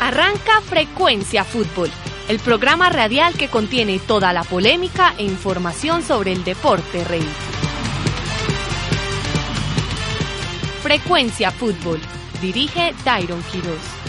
Arranca Frecuencia Fútbol, el programa radial que contiene toda la polémica e información sobre el deporte rey. Frecuencia Fútbol, dirige Tyron Quiroz.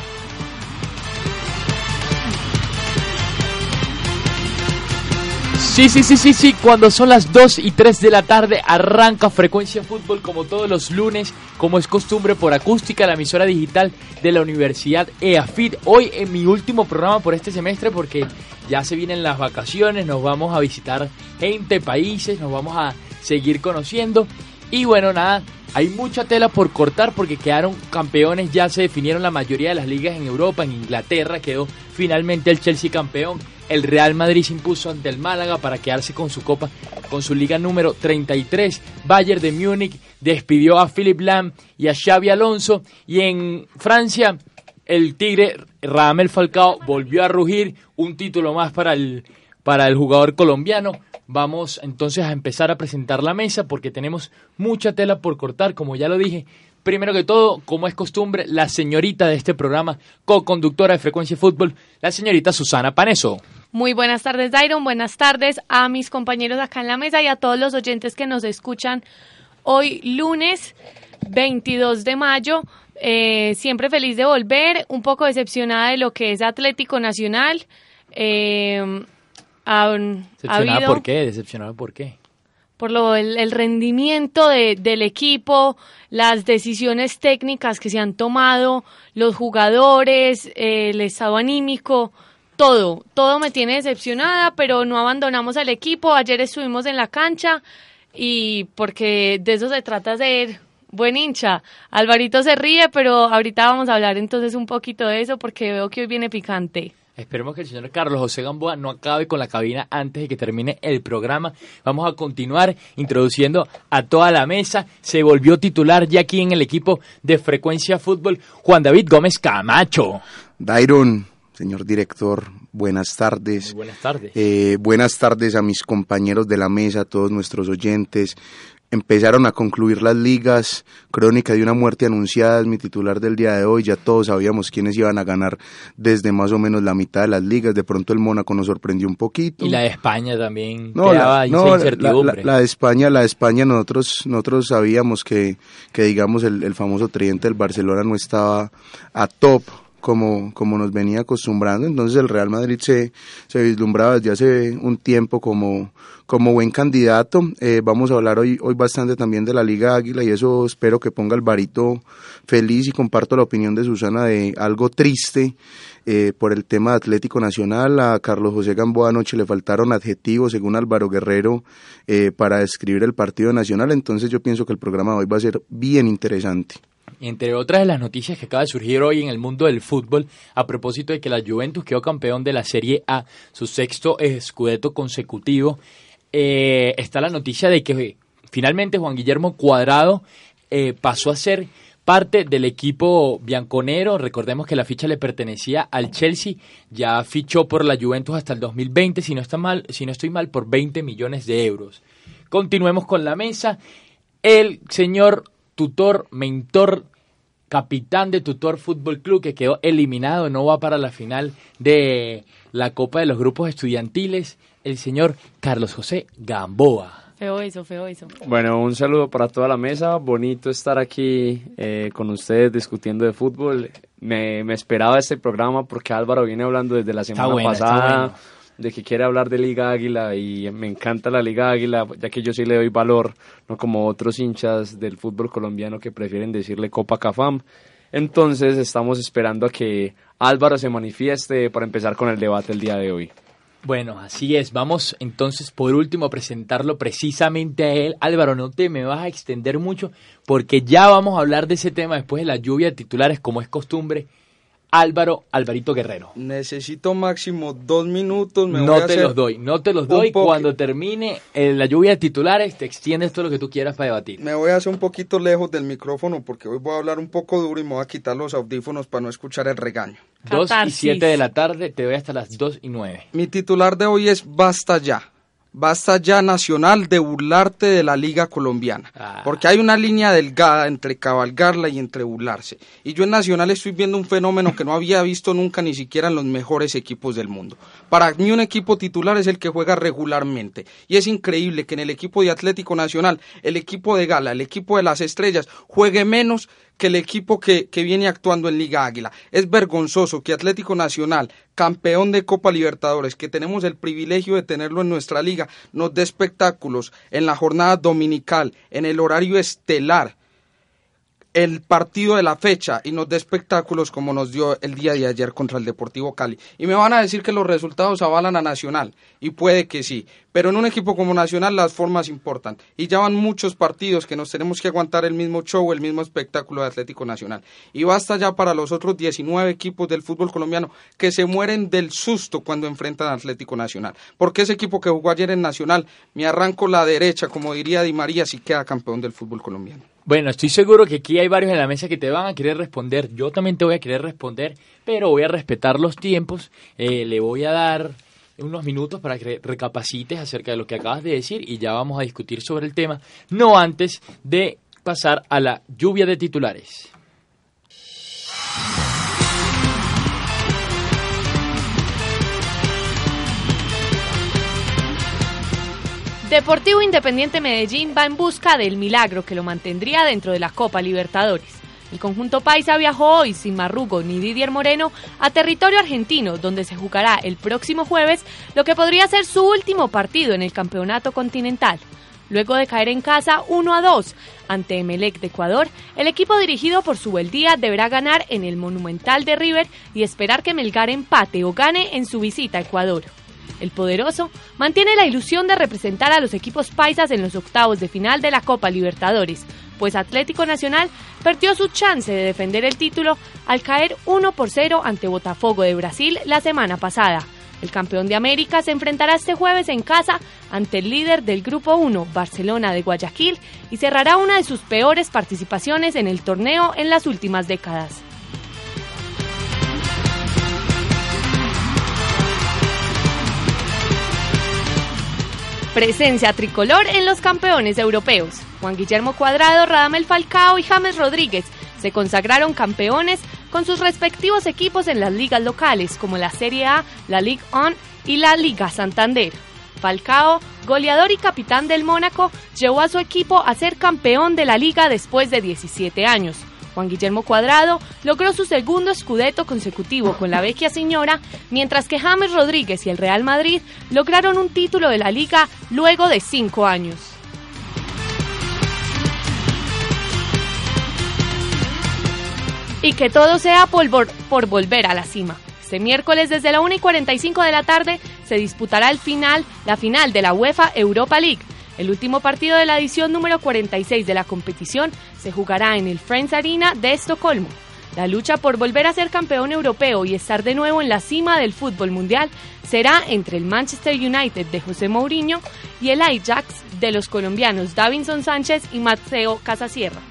Sí, sí, sí, sí, sí, cuando son las 2 y 3 de la tarde arranca Frecuencia Fútbol como todos los lunes, como es costumbre por acústica, la emisora digital de la Universidad EAFIT. Hoy en mi último programa por este semestre porque ya se vienen las vacaciones, nos vamos a visitar gente, países, nos vamos a seguir conociendo. Y bueno, nada, hay mucha tela por cortar porque quedaron campeones, ya se definieron la mayoría de las ligas en Europa, en Inglaterra quedó finalmente el Chelsea campeón el Real Madrid se impuso ante el Málaga para quedarse con su copa, con su liga número 33. Bayern de Múnich despidió a Philip Lam y a Xavi Alonso. Y en Francia, el Tigre Ramel Falcao volvió a rugir. Un título más para el, para el jugador colombiano. Vamos entonces a empezar a presentar la mesa porque tenemos mucha tela por cortar, como ya lo dije. Primero que todo, como es costumbre, la señorita de este programa, co-conductora de Frecuencia Fútbol, la señorita Susana Paneso. Muy buenas tardes, Dairon. Buenas tardes a mis compañeros acá en la mesa y a todos los oyentes que nos escuchan hoy lunes 22 de mayo. Eh, siempre feliz de volver, un poco decepcionada de lo que es Atlético Nacional. Eh, ¿Decepcionada por qué? ¿Decepcionada por qué? Por lo, el, rendimiento del equipo, las decisiones técnicas que se han tomado, los jugadores, eh, el estado anímico todo, todo me tiene decepcionada, pero no abandonamos al equipo. Ayer estuvimos en la cancha y porque de eso se trata ser buen hincha. Alvarito se ríe, pero ahorita vamos a hablar entonces un poquito de eso porque veo que hoy viene picante. Esperemos que el señor Carlos José Gamboa no acabe con la cabina antes de que termine el programa. Vamos a continuar introduciendo a toda la mesa. Se volvió titular ya aquí en el equipo de Frecuencia Fútbol Juan David Gómez Camacho. Dairon, señor director, buenas tardes. buenas tardes. Eh, buenas tardes a mis compañeros de la mesa, a todos nuestros oyentes. Empezaron a concluir las ligas, Crónica de una muerte anunciada es mi titular del día de hoy, ya todos sabíamos quiénes iban a ganar desde más o menos la mitad de las ligas, de pronto el Mónaco nos sorprendió un poquito. Y la de España también no, la, La, de España, la de España nosotros, nosotros sabíamos que, que digamos el, el famoso tridente del Barcelona no estaba a top, como, como nos venía acostumbrando. Entonces el Real Madrid se, se vislumbraba desde hace un tiempo como, como buen candidato. Eh, vamos a hablar hoy, hoy bastante también de la Liga Águila y eso espero que ponga el varito feliz y comparto la opinión de Susana de algo triste eh, por el tema Atlético Nacional. A Carlos José Gamboa anoche le faltaron adjetivos, según Álvaro Guerrero, eh, para describir el partido nacional. Entonces yo pienso que el programa de hoy va a ser bien interesante. Entre otras de las noticias que acaba de surgir hoy en el mundo del fútbol, a propósito de que la Juventus quedó campeón de la Serie A, su sexto escudeto consecutivo, eh, está la noticia de que finalmente Juan Guillermo Cuadrado eh, pasó a ser parte del equipo bianconero. Recordemos que la ficha le pertenecía al Chelsea, ya fichó por la Juventus hasta el 2020, si no, está mal, si no estoy mal, por 20 millones de euros. Continuemos con la mesa. El señor tutor, mentor, capitán de Tutor Fútbol Club que quedó eliminado, no va para la final de la Copa de los Grupos Estudiantiles, el señor Carlos José Gamboa. Feo eso, feo eso. Bueno, un saludo para toda la mesa. Bonito estar aquí eh, con ustedes discutiendo de fútbol. Me, esperaba este programa porque Álvaro viene hablando desde la semana pasada de que quiere hablar de Liga Águila y me encanta la Liga Águila, ya que yo sí le doy valor, no como otros hinchas del fútbol colombiano que prefieren decirle Copa Cafam. Entonces estamos esperando a que Álvaro se manifieste para empezar con el debate el día de hoy. Bueno, así es. Vamos entonces por último a presentarlo precisamente a él. Álvaro, no te me vas a extender mucho porque ya vamos a hablar de ese tema después de la lluvia de titulares como es costumbre Álvaro Alvarito Guerrero. Necesito máximo dos minutos. no te los doy, no te los doy. Cuando termine eh, la lluvia de titulares, te extiendes todo lo que tú quieras para debatir. Me voy a hacer un poquito lejos del micrófono porque hoy voy a hablar un poco duro y me voy a quitar los audífonos para no escuchar el regaño. Dos y siete de la tarde, te voy hasta las dos y nueve. Mi titular de hoy es Basta ya. Basta ya Nacional de burlarte de la Liga Colombiana, ah. porque hay una línea delgada entre cabalgarla y entre burlarse. Y yo en Nacional estoy viendo un fenómeno que no había visto nunca ni siquiera en los mejores equipos del mundo. Para mí un equipo titular es el que juega regularmente. Y es increíble que en el equipo de Atlético Nacional, el equipo de Gala, el equipo de las Estrellas, juegue menos que el equipo que, que, viene actuando en Liga Águila. Es vergonzoso que Atlético Nacional, campeón de Copa Libertadores, que tenemos el privilegio de tenerlo en nuestra liga, nos dé espectáculos en la jornada dominical, en el horario estelar el partido de la fecha y nos dé espectáculos como nos dio el día de ayer contra el Deportivo Cali. Y me van a decir que los resultados avalan a Nacional, y puede que sí, pero en un equipo como Nacional las formas importan. Y ya van muchos partidos que nos tenemos que aguantar el mismo show, el mismo espectáculo de Atlético Nacional. Y basta ya para los otros 19 equipos del fútbol colombiano que se mueren del susto cuando enfrentan a Atlético Nacional. Porque ese equipo que jugó ayer en Nacional, me arranco la derecha, como diría Di María, si queda campeón del fútbol colombiano. Bueno, estoy seguro que aquí hay varios en la mesa que te van a querer responder. Yo también te voy a querer responder, pero voy a respetar los tiempos. Eh, le voy a dar unos minutos para que recapacites acerca de lo que acabas de decir y ya vamos a discutir sobre el tema, no antes de pasar a la lluvia de titulares. Deportivo Independiente Medellín va en busca del milagro que lo mantendría dentro de la Copa Libertadores. El conjunto paisa viajó hoy sin Marrugo ni Didier Moreno a territorio argentino, donde se jugará el próximo jueves lo que podría ser su último partido en el campeonato continental. Luego de caer en casa 1 a 2 ante Emelec de Ecuador, el equipo dirigido por Subeldía deberá ganar en el Monumental de River y esperar que Melgar empate o gane en su visita a Ecuador. El poderoso mantiene la ilusión de representar a los equipos paisas en los octavos de final de la Copa Libertadores, pues Atlético Nacional perdió su chance de defender el título al caer 1 por 0 ante Botafogo de Brasil la semana pasada. El campeón de América se enfrentará este jueves en casa ante el líder del Grupo 1, Barcelona de Guayaquil, y cerrará una de sus peores participaciones en el torneo en las últimas décadas. Presencia tricolor en los campeones europeos. Juan Guillermo Cuadrado, Radamel Falcao y James Rodríguez se consagraron campeones con sus respectivos equipos en las ligas locales como la Serie A, la Ligue 1 y la Liga Santander. Falcao, goleador y capitán del Mónaco, llevó a su equipo a ser campeón de la liga después de 17 años. Juan Guillermo Cuadrado logró su segundo escudeto consecutivo con la Vecchia Señora, mientras que James Rodríguez y el Real Madrid lograron un título de la liga luego de cinco años. Y que todo sea por, por volver a la cima. Este miércoles desde la 1 y 45 de la tarde se disputará el final, la final de la UEFA Europa League el último partido de la edición número 46 de la competición se jugará en el Friends Arena de Estocolmo. La lucha por volver a ser campeón europeo y estar de nuevo en la cima del fútbol mundial será entre el Manchester United de José Mourinho y el Ajax de los colombianos Davinson Sánchez y Mateo Casasierra.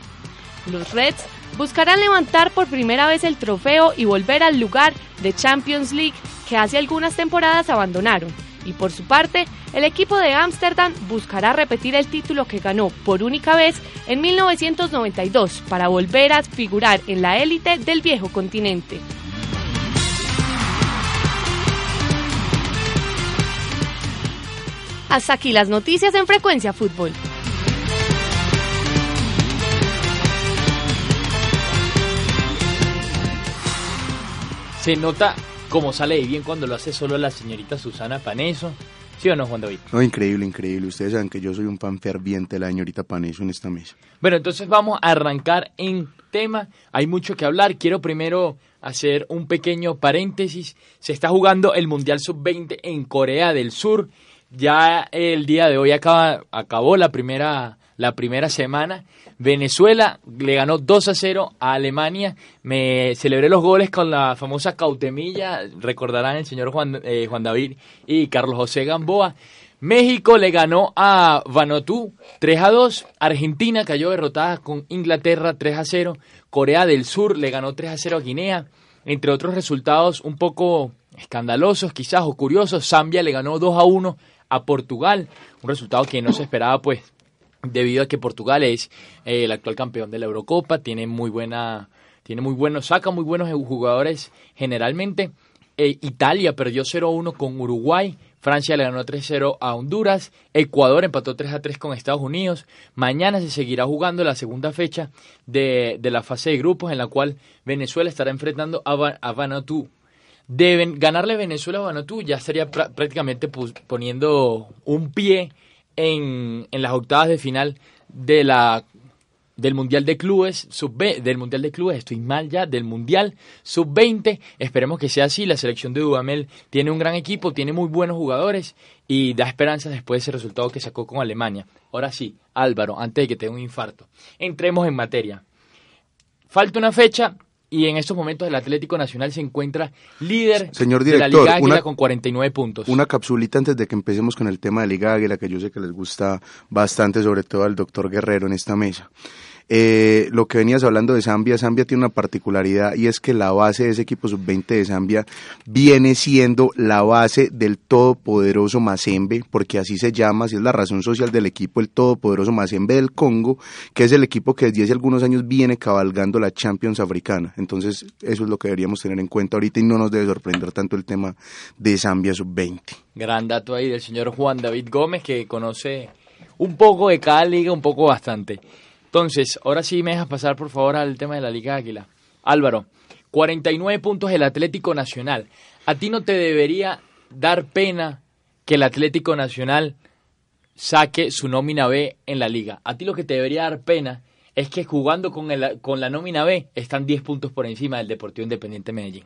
Los Reds buscarán levantar por primera vez el trofeo y volver al lugar de Champions League que hace algunas temporadas abandonaron y por su parte, el equipo de Ámsterdam buscará repetir el título que ganó por única vez en 1992 para volver a figurar en la élite del viejo continente. Hasta aquí las noticias en Frecuencia Fútbol. Se nota como sale de bien cuando lo hace solo la señorita Susana Paneso. ¿Sí o no, Juan David? No, increíble, increíble. Ustedes saben que yo soy un fan ferviente de la señorita Paneso en esta mesa. Bueno, entonces vamos a arrancar en tema. Hay mucho que hablar. Quiero primero hacer un pequeño paréntesis. Se está jugando el Mundial Sub-20 en Corea del Sur. Ya el día de hoy acaba, acabó la primera, la primera semana. Venezuela le ganó 2 a 0 a Alemania. Me celebré los goles con la famosa cautemilla. Recordarán el señor Juan, eh, Juan David y Carlos José Gamboa. México le ganó a Vanuatu 3 a 2. Argentina cayó derrotada con Inglaterra 3 a 0. Corea del Sur le ganó 3 a 0 a Guinea. Entre otros resultados un poco escandalosos, quizás o curiosos, Zambia le ganó 2 a 1 a Portugal. Un resultado que no se esperaba, pues, debido a que Portugal es eh, el actual campeón de la Eurocopa, tiene muy buena, tiene muy buenos, saca muy buenos jugadores generalmente. Eh, Italia perdió 0-1 con Uruguay, Francia le ganó 3-0 a Honduras, Ecuador empató 3-3 con Estados Unidos. Mañana se seguirá jugando la segunda fecha de, la fase de grupos en la cual Venezuela estará enfrentando a, a Vanuatu. Deben ganarle Venezuela a Vanuatu ya estaría prácticamente poniendo un pie en, en las octavas de final de la del Mundial de Clubes sub del Mundial de Clubes, estoy mal ya, del Mundial sub-20, esperemos que sea así, la selección de Dudamel tiene un gran equipo, tiene muy buenos jugadores y da esperanza después de ese resultado que sacó con Alemania. Ahora sí, Álvaro, antes de que tenga un infarto, entremos en materia. Falta una fecha y en estos momentos el Atlético Nacional se encuentra líder Señor de la Liga Águila con 49 puntos. Una capsulita antes de que empecemos con el tema de Liga Águila, que yo sé que les gusta bastante, sobre todo al doctor Guerrero en esta mesa. Eh, lo que venías hablando de Zambia, Zambia tiene una particularidad y es que la base de ese equipo sub-20 de Zambia viene siendo la base del todopoderoso Mazembe, porque así se llama, así es la razón social del equipo, el todopoderoso Mazembe del Congo, que es el equipo que desde hace algunos años viene cabalgando la Champions africana. Entonces, eso es lo que deberíamos tener en cuenta ahorita y no nos debe sorprender tanto el tema de Zambia sub-20. Gran dato ahí del señor Juan David Gómez, que conoce un poco de cada liga, un poco bastante. Entonces, ahora sí me dejas pasar por favor al tema de la Liga Águila. Álvaro, 49 puntos el Atlético Nacional. ¿A ti no te debería dar pena que el Atlético Nacional saque su nómina B en la liga? A ti lo que te debería dar pena es que jugando con, el, con la nómina B están 10 puntos por encima del Deportivo Independiente Medellín.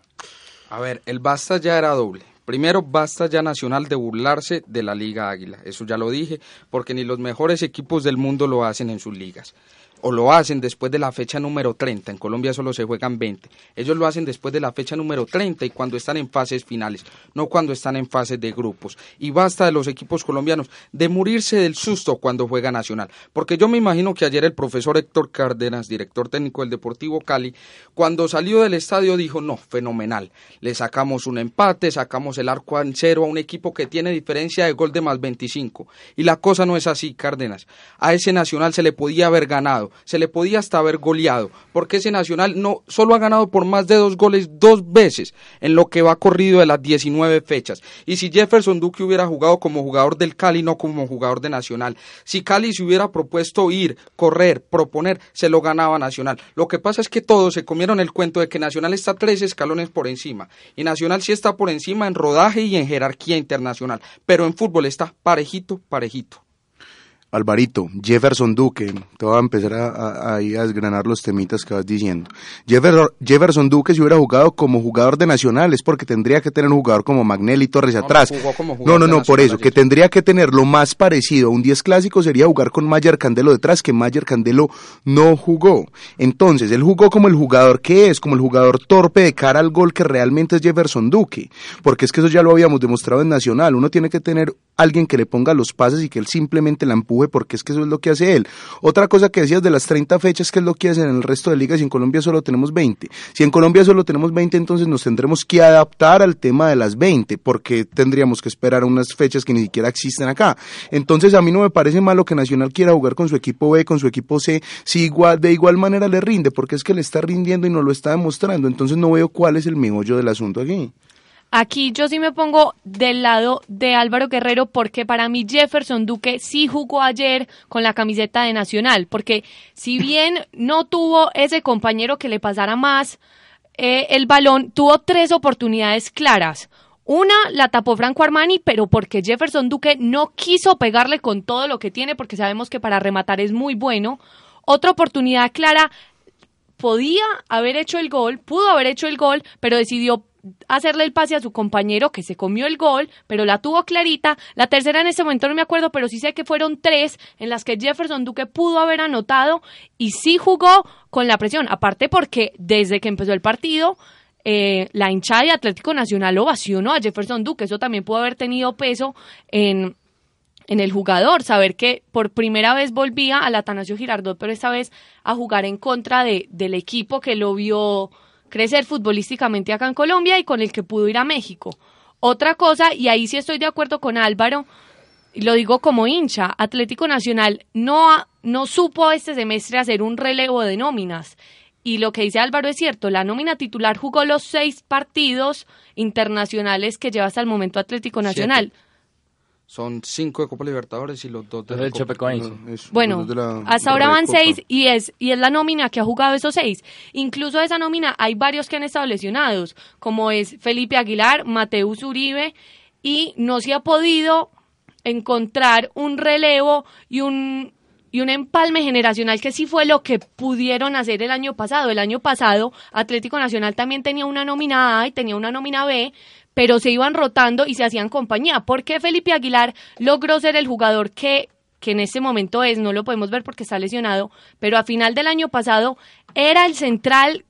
A ver, el basta ya era doble. Primero, basta ya Nacional de burlarse de la Liga Águila. Eso ya lo dije, porque ni los mejores equipos del mundo lo hacen en sus ligas o lo hacen después de la fecha número 30. En Colombia solo se juegan 20. Ellos lo hacen después de la fecha número 30 y cuando están en fases finales, no cuando están en fases de grupos. Y basta de los equipos colombianos de morirse del susto cuando juega Nacional. Porque yo me imagino que ayer el profesor Héctor Cárdenas, director técnico del Deportivo Cali, cuando salió del estadio dijo, no, fenomenal. Le sacamos un empate, sacamos el arco en cero a un equipo que tiene diferencia de gol de más 25. Y la cosa no es así, Cárdenas. A ese Nacional se le podía haber ganado se le podía hasta haber goleado, porque ese Nacional no solo ha ganado por más de dos goles dos veces en lo que va corrido de las 19 fechas. Y si Jefferson Duque hubiera jugado como jugador del Cali, no como jugador de Nacional, si Cali se hubiera propuesto ir, correr, proponer, se lo ganaba Nacional. Lo que pasa es que todos se comieron el cuento de que Nacional está tres escalones por encima, y Nacional sí está por encima en rodaje y en jerarquía internacional, pero en fútbol está parejito, parejito. Alvarito, Jefferson Duque, te voy a empezar a, a, desgranar los temitas que vas diciendo. Jefferson, Duque si hubiera jugado como jugador de Nacional es porque tendría que tener un jugador como Magnelli Torres atrás. No, no, no, por eso, que tendría que tener lo más parecido a un 10 clásico sería jugar con Mayer Candelo detrás, que Mayer Candelo no jugó. Entonces, él jugó como el jugador que es, como el jugador torpe de cara al gol que realmente es Jefferson Duque, porque es que eso ya lo habíamos demostrado en Nacional, uno tiene que tener alguien que le ponga los pases y que él simplemente la empuje porque es que eso es lo que hace él. Otra cosa que decías de las 30 fechas, que es lo que hacen en el resto de ligas y en Colombia solo tenemos 20. Si en Colombia solo tenemos 20, entonces nos tendremos que adaptar al tema de las 20, porque tendríamos que esperar unas fechas que ni siquiera existen acá. Entonces a mí no me parece malo que Nacional quiera jugar con su equipo B, con su equipo C, si igual, de igual manera le rinde, porque es que le está rindiendo y no lo está demostrando. Entonces no veo cuál es el meollo del asunto aquí. Aquí yo sí me pongo del lado de Álvaro Guerrero porque para mí Jefferson Duque sí jugó ayer con la camiseta de Nacional, porque si bien no tuvo ese compañero que le pasara más eh, el balón, tuvo tres oportunidades claras Una la tapó Franco Armani, pero porque Jefferson Duque no quiso pegarle con todo lo que tiene, porque sabemos que para rematar es muy bueno. Otra oportunidad clara, podía haber hecho el gol, pudo haber hecho el gol, pero decidió hacerle el pase a su compañero que se comió el gol, pero la tuvo clarita. La tercera en ese momento no me acuerdo, pero sí sé que fueron tres en las que Jefferson Duque pudo haber anotado y sí jugó con la presión. Aparte porque desde que empezó el partido eh, la hinchada de Atlético Nacional ovacionó a Jefferson Duque. Eso también pudo haber tenido peso en, en el jugador, saber que por primera vez volvía al Atanasio Girardot, pero esta vez a jugar en contra de, del equipo que lo vio crecer futbolísticamente acá en Colombia y con el que pudo ir a México. Otra cosa, y ahí sí estoy de acuerdo con Álvaro, y lo digo como hincha, Atlético Nacional no, no supo este semestre hacer un relevo de nóminas. Y lo que dice Álvaro es cierto, la nómina titular jugó los seis partidos internacionales que lleva hasta el momento Atlético Nacional. Son cinco de Copa Libertadores y los dos de la Copa. Bueno, hasta ahora van seis y es, y es la nómina que ha jugado esos seis. Incluso de esa nómina hay varios que han estado lesionados, como es Felipe Aguilar, Mateus Uribe, y no se ha podido encontrar un relevo y un y un empalme generacional que sí fue lo que pudieron hacer el año pasado. El año pasado Atlético Nacional también tenía una nómina A y tenía una nómina B, pero se iban rotando y se hacían compañía. porque Felipe Aguilar logró ser el jugador que que en este momento es, no lo podemos ver porque está lesionado, pero a final del año pasado era el central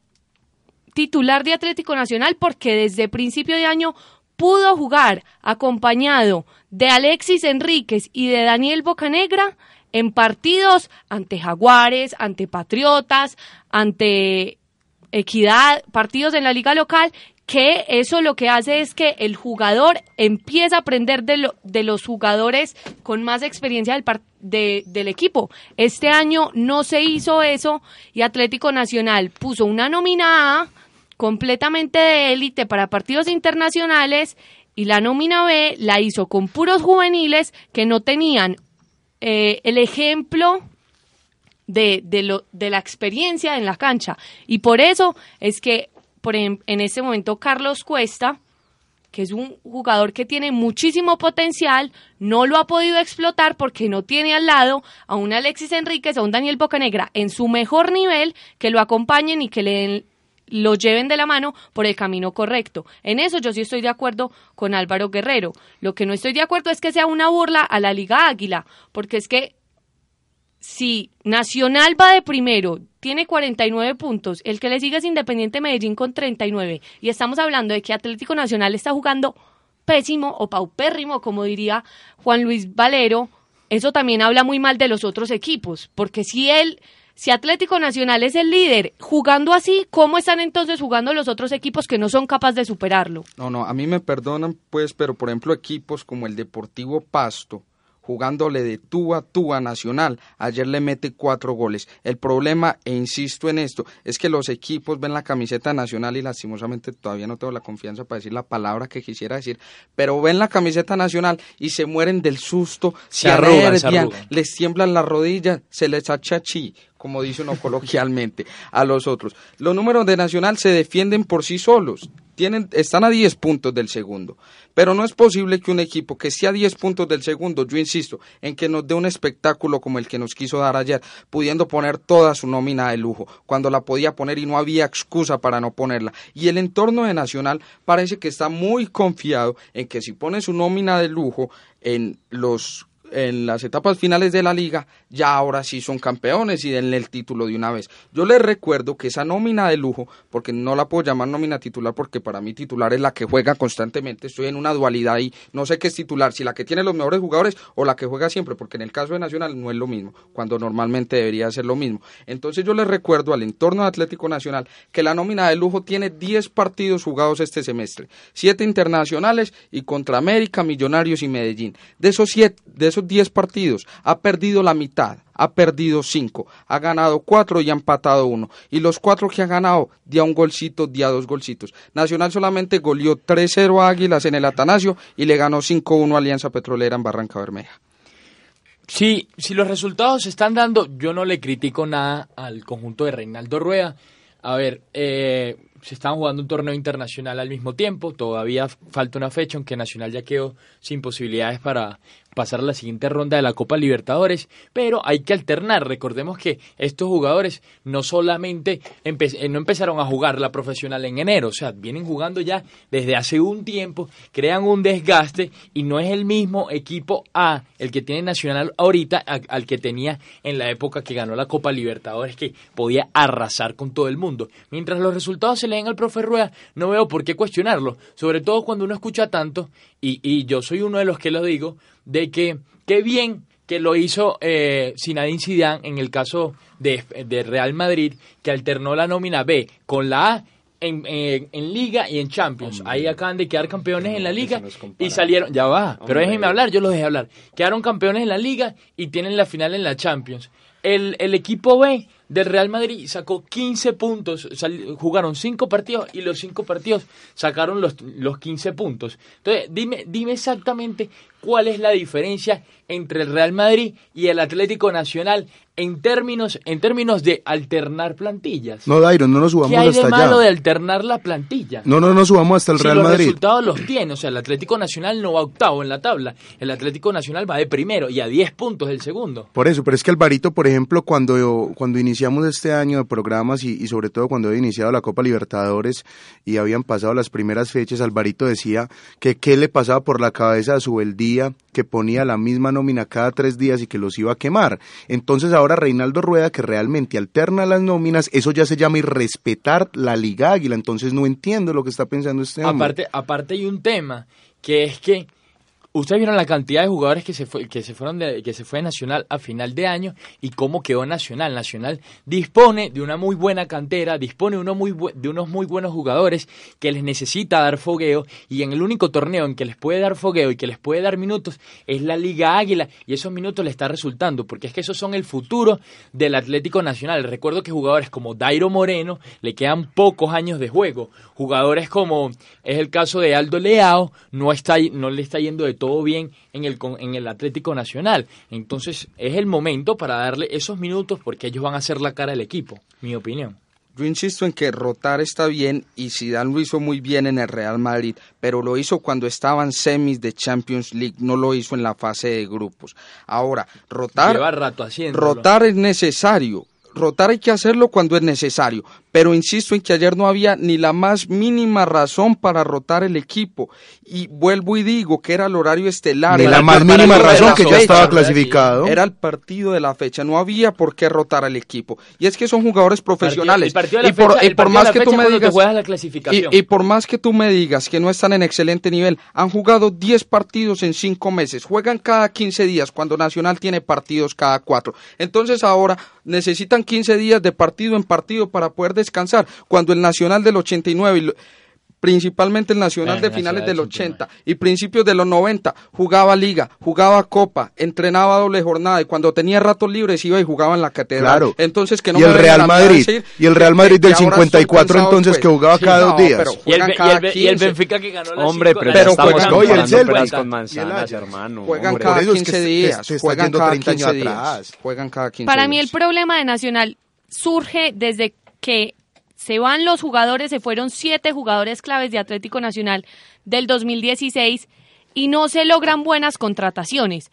titular de Atlético Nacional porque desde principio de año pudo jugar acompañado de Alexis Enríquez y de Daniel Bocanegra en partidos ante Jaguares, ante Patriotas, ante Equidad, partidos en la liga local, que eso lo que hace es que el jugador empieza a aprender de, lo, de los jugadores con más experiencia del, de, del equipo. Este año no se hizo eso y Atlético Nacional puso una nómina A completamente de élite para partidos internacionales y la nómina B la hizo con puros juveniles que no tenían eh, el ejemplo de, lo, de la experiencia en la cancha. Y por eso es que por en, en este momento Carlos Cuesta, que es un jugador que tiene muchísimo potencial, no lo ha podido explotar porque no tiene al lado a un Alexis Enríquez, a un Daniel Bocanegra en su mejor nivel, que lo acompañen y que le den lo lleven de la mano por el camino correcto. En eso yo sí estoy de acuerdo con Álvaro Guerrero. Lo que no estoy de acuerdo es que sea una burla a la Liga Águila, porque es que si Nacional va de primero, tiene 49 puntos, el que le sigue es Independiente Medellín con 39, y estamos hablando de que Atlético Nacional está jugando pésimo o paupérrimo, como diría Juan Luis Valero, eso también habla muy mal de los otros equipos, porque si él si Atlético Nacional es el líder jugando así, ¿cómo están entonces jugando los otros equipos que no son capaces de superarlo? No, no, a mí me perdonan, pues, pero por ejemplo equipos como el Deportivo Pasto, jugándole de tú a tú a Nacional. Ayer le mete cuatro goles. El problema, e insisto en esto, es que los equipos ven la camiseta nacional y lastimosamente todavía no tengo la confianza para decir la palabra que quisiera decir, pero ven la camiseta nacional y se mueren del susto, se, arrugan, les tiemblan las rodillas, se les achachi como dice uno coloquialmente, a los otros. Los números de Nacional se defienden por sí solos están a 10 puntos del segundo. Pero no es posible que un equipo que sea a 10 puntos del segundo, yo insisto, en que nos dé un espectáculo como el que nos quiso dar ayer, pudiendo poner toda su nómina de lujo, cuando la podía poner y no había excusa para no ponerla. Y el entorno de Nacional parece que está muy confiado en que si pone su nómina de lujo en los en las etapas finales de la liga, ya ahora sí son campeones y denle el título de una vez. Yo les recuerdo que esa nómina de lujo, porque no la puedo llamar nómina titular, porque para mí titular es la que juega constantemente, estoy en una dualidad y no sé qué es titular, si la que tiene los mejores jugadores o la que juega siempre, porque en el caso de Nacional no es lo mismo, cuando normalmente debería ser lo mismo. Entonces yo les recuerdo al entorno de Atlético Nacional que la nómina de lujo tiene 10 partidos jugados este semestre, 7 internacionales y contra América, Millonarios y Medellín. De esos, siete, de esos 10 partidos ha perdido la mitad, ha perdido 5, ha ganado 4 y ha empatado 1. Y los 4 que ha ganado, día un golcito, día dos golcitos. Nacional solamente goleó 3-0 a Águilas en el Atanasio y le ganó 5-1 a Alianza Petrolera en Barranca Bermeja. Sí, si los resultados se están dando, yo no le critico nada al conjunto de Reinaldo Rueda. A ver, eh, se estaban jugando un torneo internacional al mismo tiempo, todavía falta una fecha, aunque Nacional ya quedó sin posibilidades para pasar a la siguiente ronda de la Copa Libertadores, pero hay que alternar. Recordemos que estos jugadores no solamente eh, no empezaron a jugar la profesional en enero, o sea, vienen jugando ya desde hace un tiempo, crean un desgaste y no es el mismo equipo A, el que tiene Nacional ahorita, al que tenía en la época que ganó la Copa Libertadores, que podía arrasar con todo el mundo. Mientras los resultados se leen al profe Rueda, no veo por qué cuestionarlo, sobre todo cuando uno escucha tanto, y, y yo soy uno de los que lo digo, de que qué bien que lo hizo eh, Zinedine Zidane en el caso de, Real Madrid, que alternó la nómina B con la A en, en, Liga y en Champions. Ahí acaban de quedar campeones en la Liga y salieron. Ya va, pero déjenme hablar, yo los dejé hablar. Quedaron campeones en la Liga y tienen la final en la Champions. El, el equipo B del Real Madrid sacó 15 puntos, jugaron 5 partidos y los 5 partidos sacaron los, los 15 puntos. Entonces, dime, dime exactamente cuál es la diferencia entre el Real Madrid y el Atlético Nacional en términos, en términos de alternar plantillas. No, Dairon, no nos subamos hasta allá. ¿Qué hay de malo de alternar la plantilla? No, no nos subamos hasta el Real Madrid. los resultados los tiene, o sea, el Atlético Nacional no va octavo en la tabla, el Atlético Nacional va de primero y a 10 puntos el segundo. Por eso, pero es que Alvarito, por ejemplo, cuando, cuando iniciamos este año de programas y, y sobre todo cuando había iniciado la Copa Libertadores y habían pasado las primeras fechas, Alvarito decía que qué le pasaba por la cabeza a su día que ponía la misma nómina cada tres días y que los iba a quemar. Entonces ahora Reinaldo Rueda, que realmente alterna las nóminas, eso ya se llama irrespetar la Liga Águila. Entonces no entiendo lo que está pensando este hombre. Aparte, aparte hay un tema, que es que Ustedes vieron la cantidad de jugadores que se fue, que se fueron de, que se fue Nacional a final de año y cómo quedó Nacional. Nacional dispone de una muy buena cantera, dispone uno muy de unos muy buenos jugadores que les necesita dar fogueo y en el único torneo en que les puede dar fogueo y que les puede dar minutos es la Liga Águila y esos minutos le está resultando porque es que esos son el futuro del Atlético Nacional. Recuerdo que jugadores como Dairo Moreno le quedan pocos años de juego. Jugadores como es el caso de Aldo Leao no está no le está yendo de todo bien en el, en el Atlético Nacional. Entonces es el momento para darle esos minutos porque ellos van a hacer la cara del equipo, mi opinión. Yo insisto en que rotar está bien y Zidane lo hizo muy bien en el Real Madrid, pero lo hizo cuando estaban semis de Champions League, no lo hizo en la fase de grupos. Ahora, rotar, rotar es necesario, rotar hay que hacerlo cuando es necesario, pero insisto en que ayer no había ni la más mínima razón para rotar el equipo. Y vuelvo y digo que era el horario estelar. Ni la más mínima razón que ya estaba clasificado. Era el partido de la fecha, no había por qué rotar al equipo. Y es que son jugadores profesionales. y por, más que tú me digas y, por más que tú me digas que no están en excelente nivel, han jugado 10 partidos en 5 meses, juegan cada 15 días cuando Nacional tiene partidos cada 4. Entonces ahora necesitan 15 días de partido en partido para poder descansar, cuando el Nacional del 89 principalmente el Nacional de finales del 80 y principios de los 90, jugaba liga, jugaba copa, entrenaba doble jornada y cuando tenía ratos libres iba y jugaba en la catedral. Entonces que no y el Real Madrid y el Real Madrid del 54 entonces que jugaba cada dos días. Y el, y, el, Benfica que ganó la Hombre, pero, pero juegan, hoy el Celta con manzanas, hermano. Juegan cada 15 días, juegan cada 15 días. Juegan cada 15 Para mí el problema de Nacional surge desde que se van los jugadores, se fueron siete jugadores claves de Atlético Nacional del 2016 y no se logran buenas contrataciones.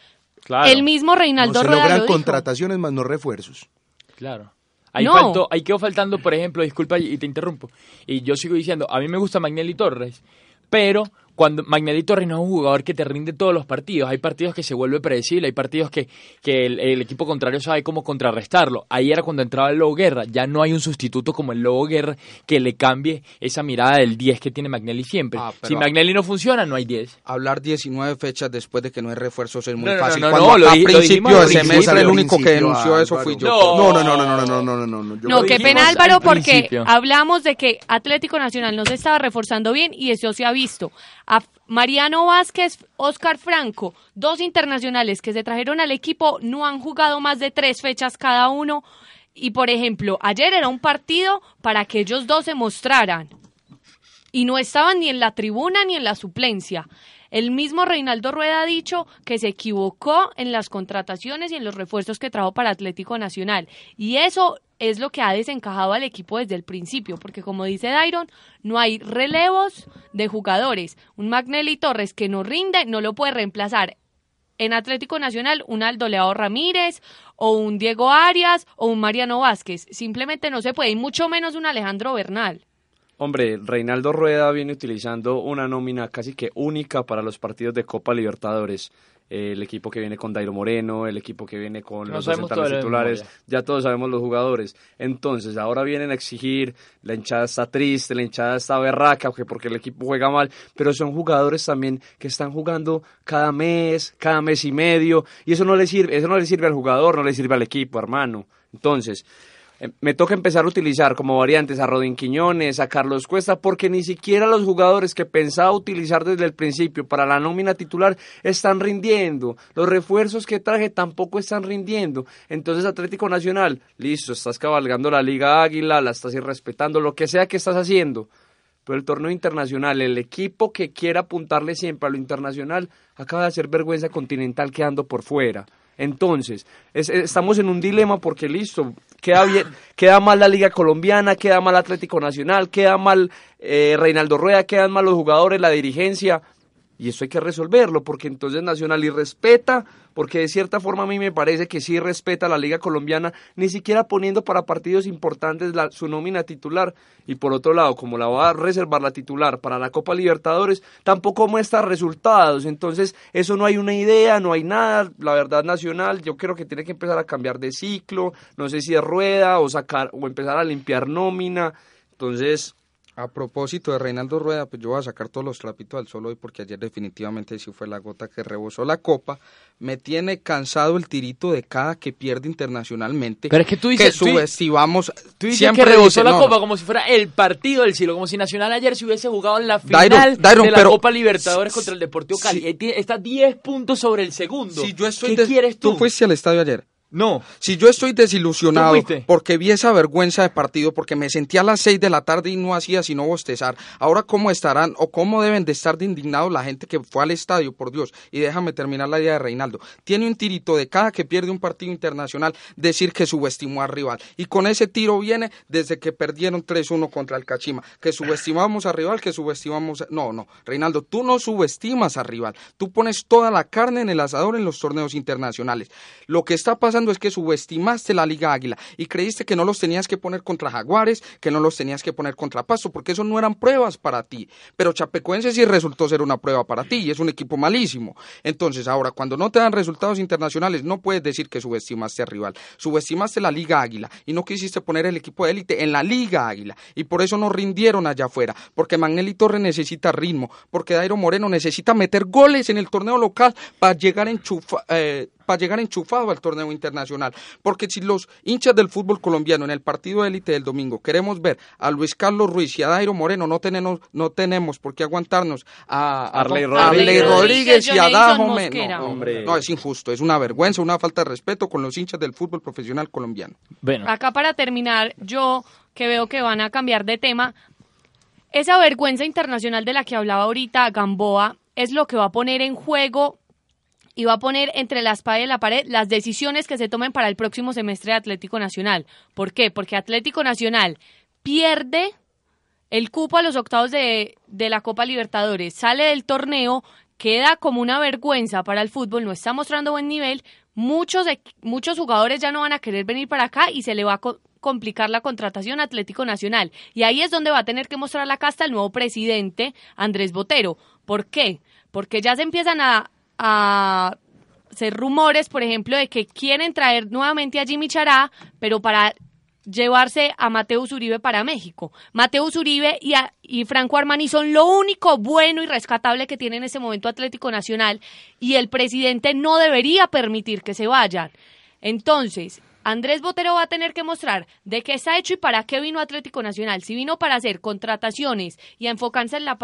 El mismo Reinaldo no se logran contrataciones más no refuerzos. Claro. Ahí, faltó, ahí quedó faltando, por ejemplo, disculpa y te interrumpo, y yo sigo diciendo, a mí me gusta Magnelli Torres, pero cuando Magnelli Torres no es un jugador que te rinde todos los partidos. Hay partidos que se vuelve predecible, hay partidos que, que el, equipo contrario sabe cómo contrarrestarlo. Ahí era cuando entraba el Lobo Guerra. Ya no hay un sustituto como el Lobo Guerra que le cambie esa mirada del 10 que tiene Magnelli siempre. Ah, si Magnelli no funciona, no hay 10. Hablar 19 fechas después de que no hay refuerzos es muy fácil. No, no, cuando no, a principio de semestre el único que denunció eso fui yo. No, no, no, no, no, no, no, no. No, no qué pena Álvaro porque hablamos de que Atlético Nacional no se estaba reforzando bien y eso se ha visto. A Mariano Vázquez, Oscar Franco, dos internacionales que se trajeron al equipo, no han jugado más de tres fechas cada uno. Y por ejemplo, ayer era un partido para que ellos dos se mostraran. Y no estaban ni en la tribuna ni en la suplencia. El mismo Reinaldo Rueda ha dicho que se equivocó en las contrataciones y en los refuerzos que trajo para Atlético Nacional. Y eso es lo que ha desencajado al equipo desde el principio, porque como dice Dairon, no hay relevos de jugadores. Un Magnelli Torres que no rinde no lo puede reemplazar en Atlético Nacional un Aldo Leao Ramírez o un Diego Arias o un Mariano Vázquez. Simplemente no se puede, y mucho menos un Alejandro Bernal. Hombre, Reinaldo Rueda viene utilizando una nómina casi que única para los partidos de Copa Libertadores el equipo que viene con Dairo Moreno, el equipo que viene con los titulares, ya todos sabemos los jugadores. Entonces, ahora vienen a exigir, la hinchada está triste, la hinchada está berraca, porque el equipo juega mal, pero son jugadores también que están jugando cada mes, cada mes y medio, y eso no le sirve, eso no le sirve al jugador, no le sirve al equipo, hermano. Entonces, me toca empezar a utilizar como variantes a Rodin Quiñones, a Carlos Cuesta, porque ni siquiera los jugadores que pensaba utilizar desde el principio para la nómina titular están rindiendo. Los refuerzos que traje tampoco están rindiendo. Entonces Atlético Nacional, listo, estás cabalgando la Liga Águila, la estás irrespetando, lo que sea que estás haciendo. Pero el torneo internacional, el equipo que quiera apuntarle siempre a lo internacional, acaba de hacer vergüenza continental quedando por fuera. Entonces, estamos en un dilema porque listo, queda, bien, queda mal la Liga Colombiana, queda mal Atlético Nacional, queda mal eh, Reinaldo Rueda, quedan mal los jugadores, la dirigencia, y eso hay que resolverlo, porque entonces Nacional y respeta, porque de cierta forma a mí me parece que sí respeta a la Liga Colombiana, ni siquiera poniendo para partidos importantes la, su nómina titular. Y por otro lado, como la va a reservar la titular para la Copa Libertadores, tampoco muestra resultados. Entonces, eso no hay una idea, no hay nada. La verdad, Nacional, yo creo que tiene que empezar a cambiar de ciclo, no sé si es rueda o sacar, o empezar a limpiar nómina. Entonces, a propósito de Reinaldo Rueda, pues yo voy a sacar todos los trapitos al sol hoy porque ayer definitivamente sí fue la gota que rebosó la copa. Me tiene cansado el tirito de cada que pierde internacionalmente. Pero es que tú dices que subestimamos. Tú dices que rebosó la copa como si fuera el partido del siglo, como si Nacional ayer se hubiese jugado en la final de la Copa Libertadores contra el Deportivo Cali. Está 10 puntos sobre el segundo. Si yo estoy ¿Qué quieres tú? Tú fuiste al estadio ayer. No. Si yo estoy desilusionado porque vi esa vergüenza de partido, porque me sentí a las seis de la tarde y no hacía sino bostezar, ahora cómo estarán o cómo deben de estar de indignados la gente que fue al estadio, por Dios. Y déjame terminar la idea de Reinaldo. Tiene un tirito de cada que pierde un partido internacional decir que subestimó al rival. Y con ese tiro viene desde que perdieron 3-1 contra el Cachima. Que subestimamos al rival, que subestimamos... No, no. Reinaldo, tú no subestimas al rival. Tú pones toda la carne en el asador en los torneos internacionales. Lo que está pasando es que subestimaste la Liga Águila y creíste que no los tenías que poner contra Jaguares, que no los tenías que poner contra Pasto, porque eso no eran pruebas para ti. Pero Chapecoense sí resultó ser una prueba para ti y es un equipo malísimo. Entonces, ahora, cuando no te dan resultados internacionales, no puedes decir que subestimaste al rival. Subestimaste la Liga Águila y no quisiste poner el equipo de élite en la Liga Águila. Y por eso no rindieron allá afuera, porque Magnelli Torre necesita ritmo, porque Dairo Moreno necesita meter goles en el torneo local para llegar enchufa, eh, para llegar enchufado al torneo internacional. Porque si los hinchas del fútbol colombiano en el partido de élite del domingo queremos ver a Luis Carlos Ruiz y a Dairo Moreno, no tenemos, no tenemos por qué aguantarnos a, Arley, Rodríguez, y a Dajome. No, no, es injusto, es una vergüenza, una falta de respeto con los hinchas del fútbol profesional colombiano. Bueno. Acá para terminar, yo que veo que van a cambiar de tema, esa vergüenza internacional de la que hablaba ahorita Gamboa es lo que va a poner en juego y va a poner entre la espada y la pared las decisiones que se tomen para el próximo semestre de Atlético Nacional. ¿Por qué? Porque Atlético Nacional pierde el cupo a los octavos de, de la Copa Libertadores, sale del torneo, queda como una vergüenza para el fútbol, no está mostrando buen nivel, muchos, muchos jugadores ya no van a querer venir para acá y se le va a complicar la contratación Atlético Nacional. Y ahí es donde va a tener que mostrar la casta el nuevo presidente Andrés Botero. ¿Por qué? Porque ya se empiezan a, a hacer rumores, por ejemplo, de que quieren traer nuevamente a Jimmy Chará, pero para llevarse a Mateus Uribe para México. Mateus Uribe y, y Franco Armani son lo único bueno y rescatable que tiene en ese momento Atlético Nacional y el presidente no debería permitir que se vayan. Entonces, Andrés Botero va a tener que mostrar de qué está hecho y para qué vino Atlético Nacional. Si vino para hacer contrataciones y a enfocarse en la,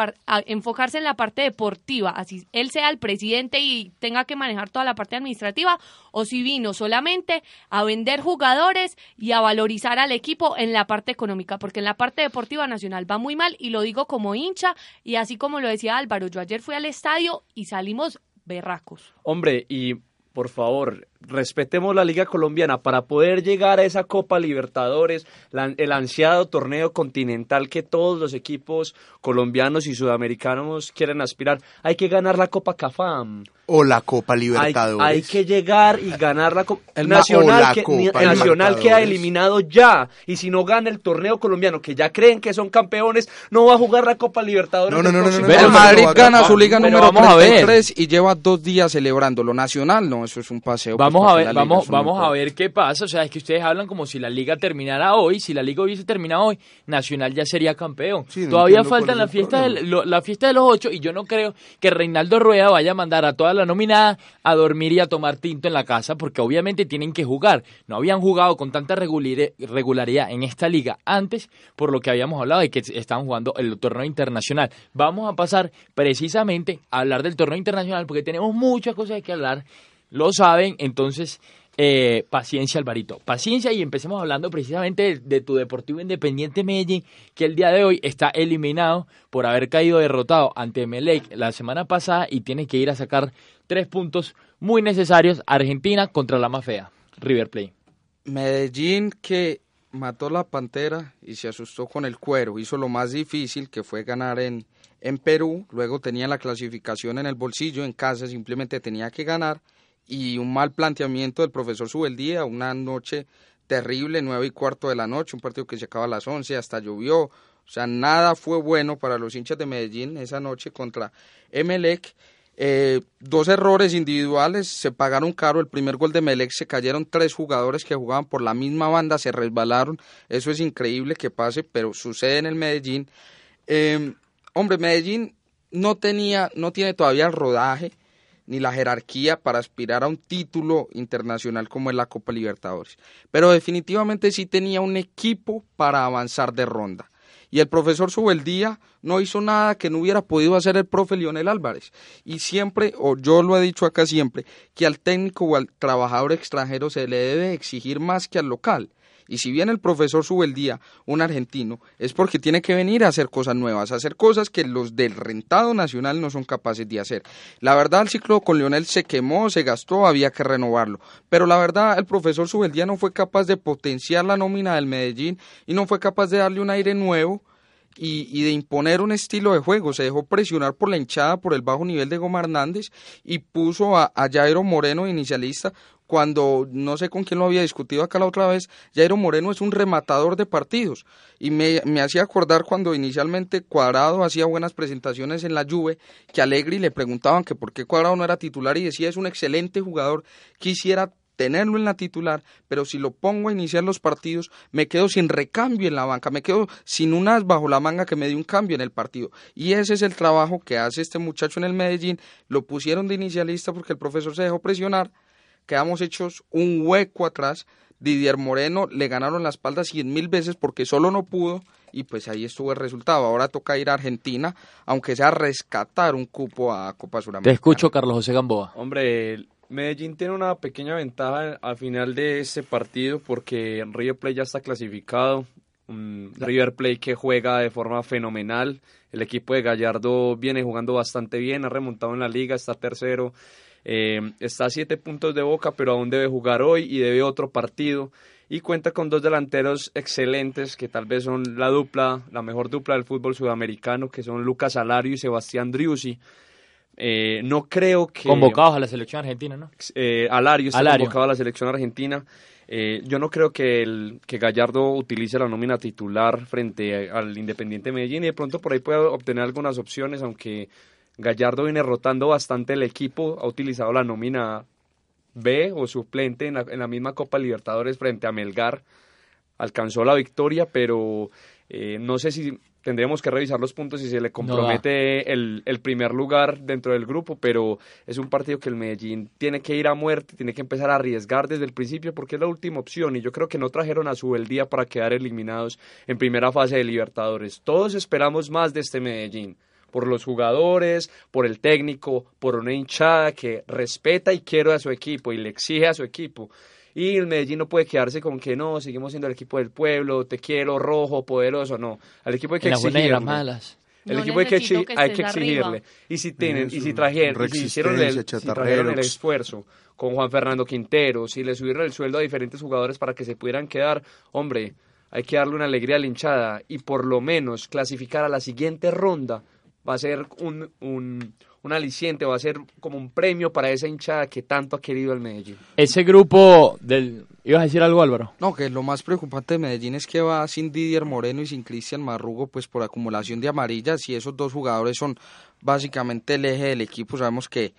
enfocarse en la parte deportiva, así él sea el presidente y tenga que manejar toda la parte administrativa, o si vino solamente a vender jugadores y a valorizar al equipo en la parte económica, porque en la parte deportiva nacional va muy mal y lo digo como hincha y así como lo decía Álvaro, yo ayer fui al estadio y salimos berracos. Hombre, y por favor, respetemos la Liga Colombiana para poder llegar a esa Copa Libertadores, el ansiado torneo continental que todos los equipos colombianos y sudamericanos quieren aspirar. Hay que ganar la Copa Cafam. O la Copa Libertadores. Hay, que llegar y ganar la Copa Nacional. que, Nacional queda eliminado ya. Y si no gana el torneo colombiano, que ya creen que son campeones, no va a jugar la Copa Libertadores. No, no, no, no, El Madrid gana su liga número 33 y lleva dos días celebrando. Lo nacional, no, eso es un paseo. Vamos a ver, vamos, vamos a ver qué pasa. O sea, es que ustedes hablan como si la liga terminara hoy. Si la liga hubiese terminado hoy, Nacional ya sería campeón. Todavía falta la fiesta, la fiesta de los ocho y yo no creo que Reinaldo Rueda vaya a mandar a toda la nominada a dormir y a tomar tinto en la casa, porque obviamente tienen que jugar. No habían jugado con tanta regularidad en esta liga antes, por lo que habíamos hablado de que estaban jugando el torneo internacional. Vamos a pasar precisamente a hablar del torneo internacional, porque tenemos muchas cosas que hablar. Lo saben, entonces eh, paciencia, Alvarito. Paciencia y empecemos hablando precisamente de, tu Deportivo Independiente Medellín, que el día de hoy está eliminado por haber caído derrotado ante Melec la semana pasada y tiene que ir a sacar tres puntos muy necesarios. Argentina contra la más fea, River Plate. Medellín que mató la pantera y se asustó con el cuero. Hizo lo más difícil que fue ganar en, en Perú. Luego tenía la clasificación en el bolsillo, en casa simplemente tenía que ganar y un mal planteamiento del profesor Subeldía, una noche terrible, nueve y cuarto de la noche, un partido que se acaba a las once, hasta llovió, o sea, nada fue bueno para los hinchas de Medellín esa noche contra Emelec. Eh, dos errores individuales se pagaron caro. El primer gol de Emelec se cayeron tres jugadores que jugaban por la misma banda, se resbalaron. Eso es increíble que pase, pero sucede en el Medellín. Eh, hombre, Medellín no tenía, no tiene todavía el rodaje ni la jerarquía para aspirar a un título internacional como es la Copa Libertadores. Pero definitivamente sí tenía un equipo para avanzar de ronda. Y el profesor Subeldía no hizo nada que no hubiera podido hacer el profe Lionel Álvarez. Y siempre, o yo lo he dicho acá siempre, que al técnico o al trabajador extranjero se le debe exigir más que al local. Y si bien el profesor sube el día, un argentino, es porque tiene que venir a hacer cosas nuevas, a hacer cosas que los del rentado nacional no son capaces de hacer. La verdad, el ciclo con Lionel se quemó, se gastó, había que renovarlo. Pero la verdad, el profesor Subeldía no fue capaz de potenciar la nómina del Medellín y no fue capaz de darle un aire nuevo. Y, de imponer un estilo de juego. Se dejó presionar por la hinchada, por el bajo nivel de Goma Hernández y puso a, a Jairo Moreno, inicialista, cuando no sé con quién lo había discutido acá la otra vez, Jairo Moreno es un rematador de partidos. Y me, hacía acordar cuando inicialmente Cuadrado hacía buenas presentaciones en la Juve, que Alegri le preguntaban que por qué Cuadrado no era titular y decía es un excelente jugador, quisiera tenerlo en la titular, pero si lo pongo a iniciar los partidos, me quedo sin recambio en la banca, me quedo sin un as bajo la manga que me dé un cambio en el partido. Y ese es el trabajo que hace este muchacho en el Medellín. Lo pusieron de inicialista porque el profesor se dejó presionar quedamos hechos un hueco atrás. Didier Moreno le ganaron la espalda cien mil veces porque solo no pudo y pues ahí estuvo el resultado. Ahora toca ir a Argentina, aunque sea rescatar un cupo a Copa Suramericana. Te escucho, Carlos José Gamboa. Hombre, Medellín tiene una pequeña ventaja al final de este partido porque River Plate ya está clasificado. River Plate que juega de forma fenomenal. El equipo de Gallardo viene jugando bastante bien, ha remontado en la liga, está tercero. Eh, está a siete puntos de boca, pero aún debe jugar hoy y debe otro partido. Y cuenta con dos delanteros excelentes, que tal vez son la dupla, la mejor dupla del fútbol sudamericano, que son Lucas Alario y Sebastián Driussi. Eh, no creo que... Convocados a la selección argentina, ¿no? Eh, Alario está convocado a la selección argentina. Eh, yo no creo que, el, que Gallardo utilice la nómina titular frente al Independiente Medellín y de pronto por ahí pueda obtener algunas opciones, aunque Gallardo viene rotando bastante el equipo, ha utilizado la nómina B o suplente en la, misma Copa Libertadores frente a Melgar, alcanzó la victoria, pero eh, no sé si tendríamos que revisar los puntos si se le compromete el, el, primer lugar dentro del grupo, pero es un partido que el Medellín tiene que ir a muerte, tiene que empezar a arriesgar desde el principio porque es la última opción y yo creo que no trajeron a su día para quedar eliminados en primera fase de Libertadores. Todos esperamos más de este Medellín por los jugadores, por el técnico, por una hinchada que respeta y quiere a su equipo y le exige a su equipo. Y el Medellín no puede quedarse con que no, seguimos siendo el equipo del pueblo, te quiero, rojo, poderoso, no. Al equipo hay que exigirle. malas. El equipo hay que, hay que exigirle. Y si tienen, y si trajeron, y si hicieron el, trajeron el esfuerzo con Juan Fernando Quintero, si le subieron el sueldo a diferentes jugadores para que se pudieran quedar, hombre, hay que darle una alegría a la hinchada y por lo menos clasificar a la siguiente ronda va a ser un, un un aliciente, va a ser como un premio para esa hinchada que tanto ha querido el Medellín. Ese grupo del... ¿Ibas a decir algo, Álvaro? No, que lo más preocupante de Medellín es que va sin Didier Moreno y sin Cristian Marrugo, pues por acumulación de amarillas, y esos dos jugadores son básicamente el eje del equipo. Sabemos que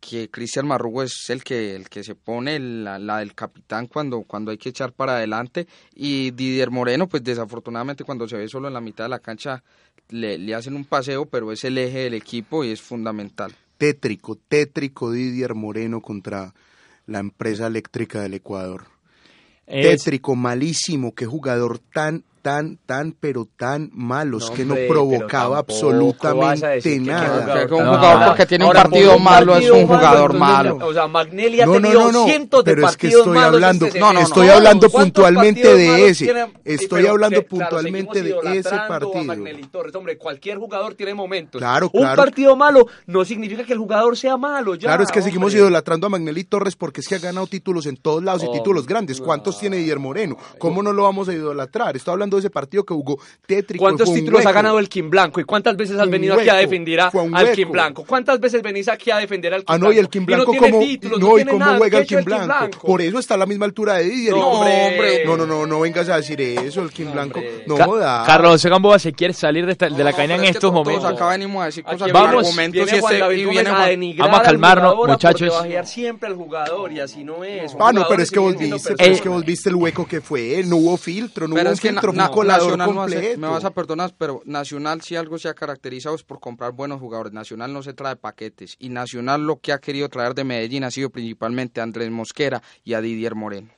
que Cristian Marrugo es el que el que se pone la, la, del capitán cuando cuando hay que echar para adelante y Didier Moreno pues desafortunadamente cuando se ve solo en la mitad de la cancha le, hacen un paseo, pero es el eje del equipo y es fundamental. Tétrico, tétrico Didier Moreno contra la empresa eléctrica del Ecuador. Tétrico, malísimo, qué jugador tan tan, tan, pero tan malos que no provocaba absolutamente nada. un jugador porque tiene un partido malo es un jugador malo. O sea, Magnelli ha tenido cientos de pero es que estoy hablando, estoy hablando puntualmente de ese. Estoy hablando puntualmente de ese partido. Hombre, cualquier jugador tiene momentos. Claro, Un partido malo no significa que el jugador sea malo. claro, es que seguimos idolatrando a Magnelli Torres porque es que ha ganado títulos en todos lados y títulos grandes. ¿Cuántos tiene Guillermo Moreno? ¿Cómo no lo vamos a idolatrar? Estoy hablando de ese partido que jugó tétrico. ¿Cuántos títulos ha ganado el Kim Blanco? ¿Y cuántas veces has venido aquí a defender al Kim Blanco? ¿Cuántas veces venís aquí a defender al Kim Blanco? Ah, no, y el Kim Blanco como no, y cómo juega el Kim Blanco? Por eso está a la misma altura de Didier. No, hombre. No, no, no, no vengas a decir eso, el Kim Blanco. No joda. Carlos Gamboa se quiere salir de, de la cadena en estos momentos. Acá venimos a decir cosas vamos, a calmarnos, muchachos. a siempre al jugador y así no es. Ah, no, pero es que vos viste, es que vos viste el hueco que fue, no hubo filtro, no hubo filtro, fue un me vas a perdonar, pero Nacional si algo se ha caracterizado es por comprar buenos jugadores. Nacional no se trae paquetes y Nacional lo que ha querido traer de Medellín ha sido principalmente a Andrés Mosquera y a Didier Moreno.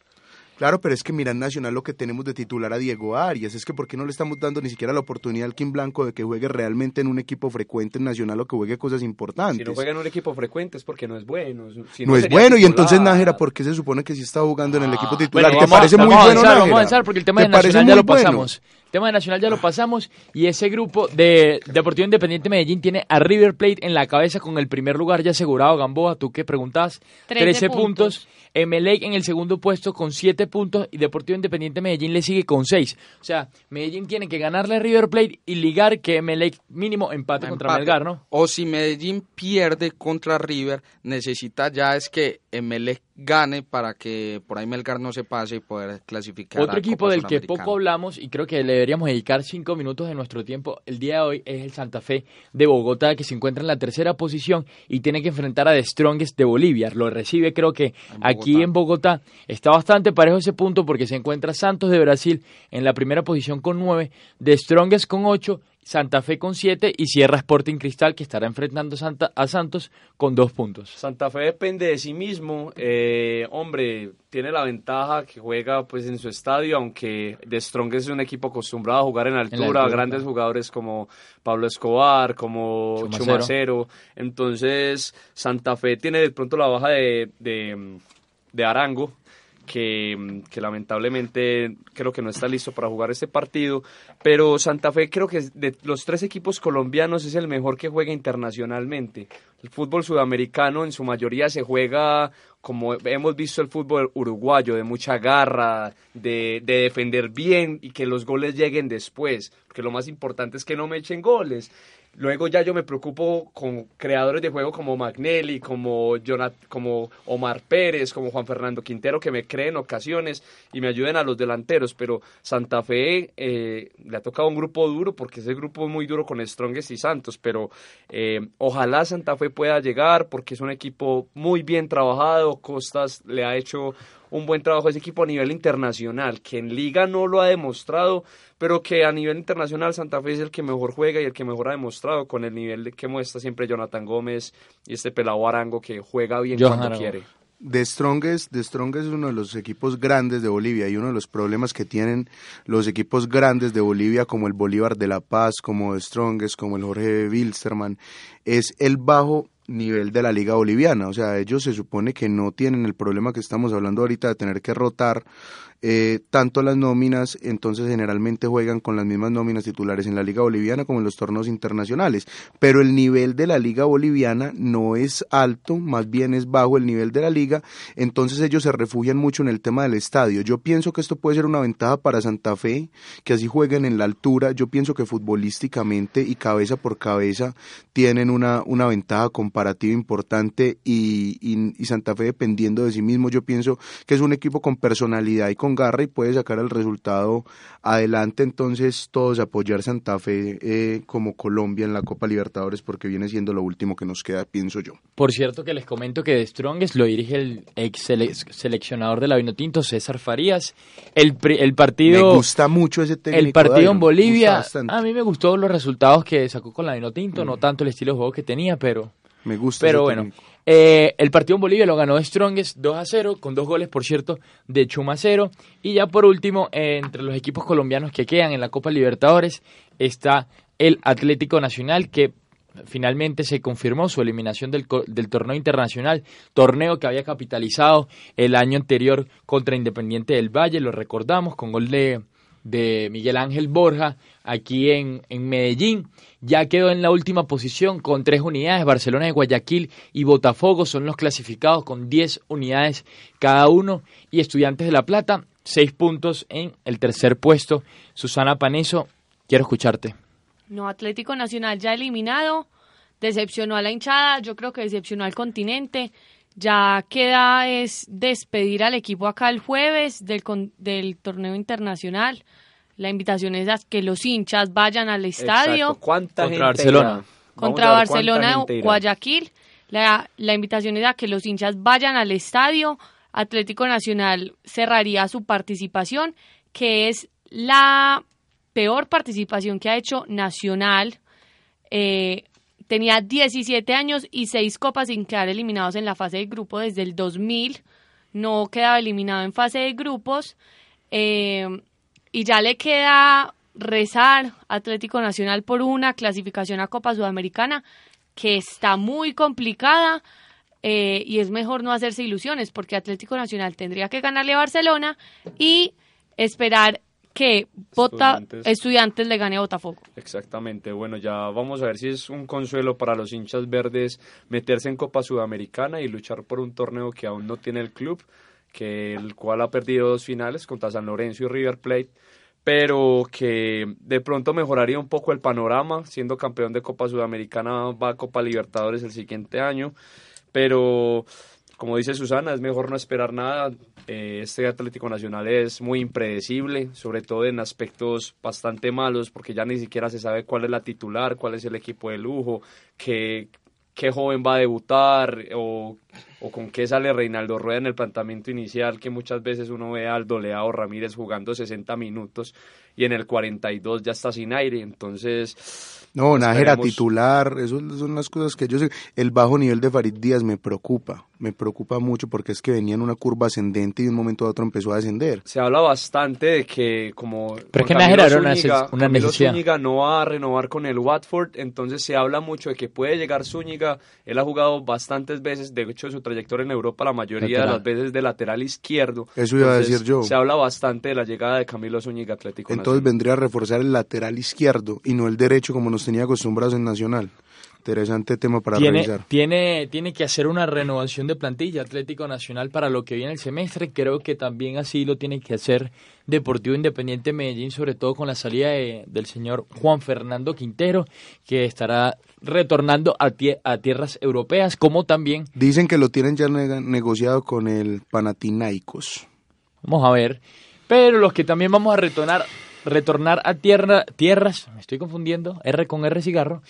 Claro, pero es que mira en Nacional lo que tenemos de titular a Diego Arias, es que ¿por qué no le estamos dando ni siquiera la oportunidad al Kim Blanco de que juegue realmente en un equipo frecuente en Nacional o que juegue cosas importantes? Si no juega en un equipo frecuente es porque no es bueno. no, es bueno, y entonces Nájera, ¿por qué se supone que sí está jugando en el equipo ah, titular? ¿Te parece muy bueno, Vamos a avanzar porque el tema de Nacional ya lo pasamos. El tema de Nacional ya lo pasamos y ese grupo de Deportivo Independiente Medellín tiene a River Plate en la cabeza con el primer lugar ya asegurado. Gamboa, ¿tú qué preguntas? 13, puntos. Emelec en el segundo puesto con 7 puntos y Deportivo Independiente Medellín le sigue con 6. O sea, Medellín tiene que ganarle a River Plate y ligar que Emelec mínimo empate, contra Melgar, ¿no? O si Medellín pierde contra River, necesita ya es que Emelec gane para que por ahí Melgar no se pase y poder clasificar. Otro equipo del que poco hablamos y creo que le deberíamos dedicar 5 minutos de nuestro tiempo el día de hoy es el Santa Fe de Bogotá que se encuentra en la tercera posición y tiene que enfrentar a The Strongest de Bolivia. Lo recibe creo que aquí en Bogotá. Está bastante parejo ese punto porque se encuentra Santos de Brasil en la primera posición con 9, The Strongest con 8 Santa Fe con 7 y cierra Sporting Cristal que estará enfrentando Santa, a Santos con 2 puntos. Santa Fe depende de sí mismo. Eh, hombre, tiene la ventaja que juega pues en su estadio, aunque The Strong es un equipo acostumbrado a jugar en altura, grandes jugadores como Pablo Escobar, como Chumacero. Entonces, Santa Fe tiene de pronto la baja de, de, de Arango, que, lamentablemente creo que no está listo para jugar este partido, pero Santa Fe creo que de los tres equipos colombianos es el mejor que juega internacionalmente. El fútbol sudamericano en su mayoría se juega como hemos visto el fútbol uruguayo, de mucha garra, de, de defender bien y que los goles lleguen después, porque lo más importante es que no me echen goles. Luego ya yo me preocupo con creadores de juego como Magnelli, como, como Omar Pérez, como Juan Fernando Quintero, que me creen ocasiones y me ayuden a los delanteros. Pero Santa Fe eh, le ha tocado un grupo duro porque ese grupo es muy duro con Strongest y Santos. Pero eh, ojalá Santa Fe pueda llegar porque es un equipo muy bien trabajado. Costas le ha hecho un buen trabajo ese equipo a nivel internacional, que en liga no lo ha demostrado, pero que a nivel internacional Santa Fe es el que mejor juega y el que mejor ha demostrado con el nivel que muestra siempre Jonathan Gómez y este pelado Arango que juega bien cuando quiere. The Strongest, The Strongest es uno de los equipos grandes de Bolivia y uno de los problemas que tienen los equipos grandes de Bolivia como el Bolívar de La Paz, como The Strongest, como el Jorge Wilstermann, es el bajo nivel de la liga boliviana. O sea, ellos se supone que no tienen el problema que estamos hablando ahorita de tener que rotar eh, tanto las nóminas, entonces generalmente juegan con las mismas nóminas titulares en la liga boliviana como en los torneos internacionales. Pero el nivel de la liga boliviana no es alto, más bien es bajo el nivel de la liga, entonces ellos se refugian mucho en el tema del estadio. Yo pienso que esto puede ser una ventaja para Santa Fe, que así jueguen en la altura. Yo pienso que futbolísticamente y cabeza por cabeza tienen una, una ventaja comparativa importante y, y Santa Fe dependiendo de sí mismo, yo pienso que es un equipo con personalidad y con garra y puede sacar el resultado adelante. Entonces, todos apoyar Santa Fe eh, como Colombia en la Copa Libertadores porque viene siendo lo último que nos queda, pienso yo. Por cierto, que les comento que de Strongest lo dirige el ex seleccionador de la Vinotinto, César Farías. El, el partido. Me gusta mucho ese técnico. El partido en Bolivia. A mí me gustó los resultados que sacó con la Vinotinto, no mm. tanto el estilo de juego que tenía, pero. Me gusta. Pero bueno. Eh, el partido en Bolivia lo ganó Strongest 2 a 0, con dos goles, por cierto, de Chumacero. Y ya por último, entre los equipos colombianos que quedan en la Copa Libertadores, está el Atlético Nacional, que finalmente se confirmó su eliminación del, del, torneo internacional, torneo que había capitalizado el año anterior contra Independiente del Valle, lo recordamos, con gol de de Miguel Ángel Borja aquí en, en, Medellín. Ya quedó en la última posición con tres unidades. Barcelona de Guayaquil y Botafogo son los clasificados con diez unidades cada uno. Y Estudiantes de La Plata, seis puntos en el tercer puesto. Susana Paneso, quiero escucharte. No, Atlético Nacional ya eliminado. Decepcionó a la hinchada, yo creo que decepcionó al continente. Ya queda es despedir al equipo acá el jueves del, del torneo internacional. La invitación es a que los hinchas vayan al estadio. contra Barcelona. Contra Barcelona Guayaquil. La, la invitación es a que los hinchas vayan al estadio. Atlético Nacional cerraría su participación, que es la peor participación que ha hecho Nacional. Eh, Tenía 17 años y 6 copas sin quedar eliminados en la fase de grupo desde el 2000. No quedaba eliminado en fase de grupos. Eh, y ya le queda rezar Atlético Nacional por una clasificación a Copa Sudamericana que está muy complicada eh, y es mejor no hacerse ilusiones porque Atlético Nacional tendría que ganarle a Barcelona y esperar que estudiantes. le gane a Botafogo. Exactamente, bueno, ya vamos a ver si es un consuelo para los hinchas verdes meterse en Copa Sudamericana y luchar por un torneo que aún no tiene el club, que el cual ha perdido dos finales contra San Lorenzo y River Plate, pero que de pronto mejoraría un poco el panorama, siendo campeón de Copa Sudamericana va a Copa Libertadores el siguiente año, pero como dice Susana, es mejor no esperar nada. Eh, este Atlético Nacional es muy impredecible, sobre todo en aspectos bastante malos, porque ya ni siquiera se sabe cuál es la titular, cuál es el equipo de lujo, qué, qué joven va a debutar o, o, con qué sale Reinaldo Rueda en el planteamiento inicial, que muchas veces uno ve al Doleado Ramírez jugando 60 minutos y en el 42 ya está sin aire, entonces no, Nájera titular, eso son las cosas que yo sé. El bajo nivel de Farid Díaz me preocupa, me preocupa mucho porque es que venía en una curva ascendente y de un momento a otro empezó a descender. Se habla bastante de que como Pero que Nájera era una, una necesidad. Zúñiga no va a renovar con el Watford, entonces se habla mucho de que puede llegar Zúñiga. Él ha jugado bastantes veces, de hecho su trayectoria en Europa la mayoría de las veces de lateral izquierdo. Eso iba a decir yo. Se habla bastante de la llegada de Camilo Zúñiga Atlético. Entonces vendría a reforzar el lateral izquierdo y no el derecho como nos tenía acostumbrados en Nacional. Interesante tema para tiene, revisar. Tiene, tiene que hacer una renovación de plantilla Atlético Nacional para lo que viene el semestre. Creo que también así lo tiene que hacer Deportivo Independiente Medellín, sobre todo con la salida del señor Juan Fernando Quintero, que estará retornando a, a tierras europeas, como también... Dicen que lo tienen ya negociado con el Panathinaikos. Vamos a ver. Pero los que también vamos a retornar retornar a tierra, tierras, me estoy confundiendo, R con R cigarro,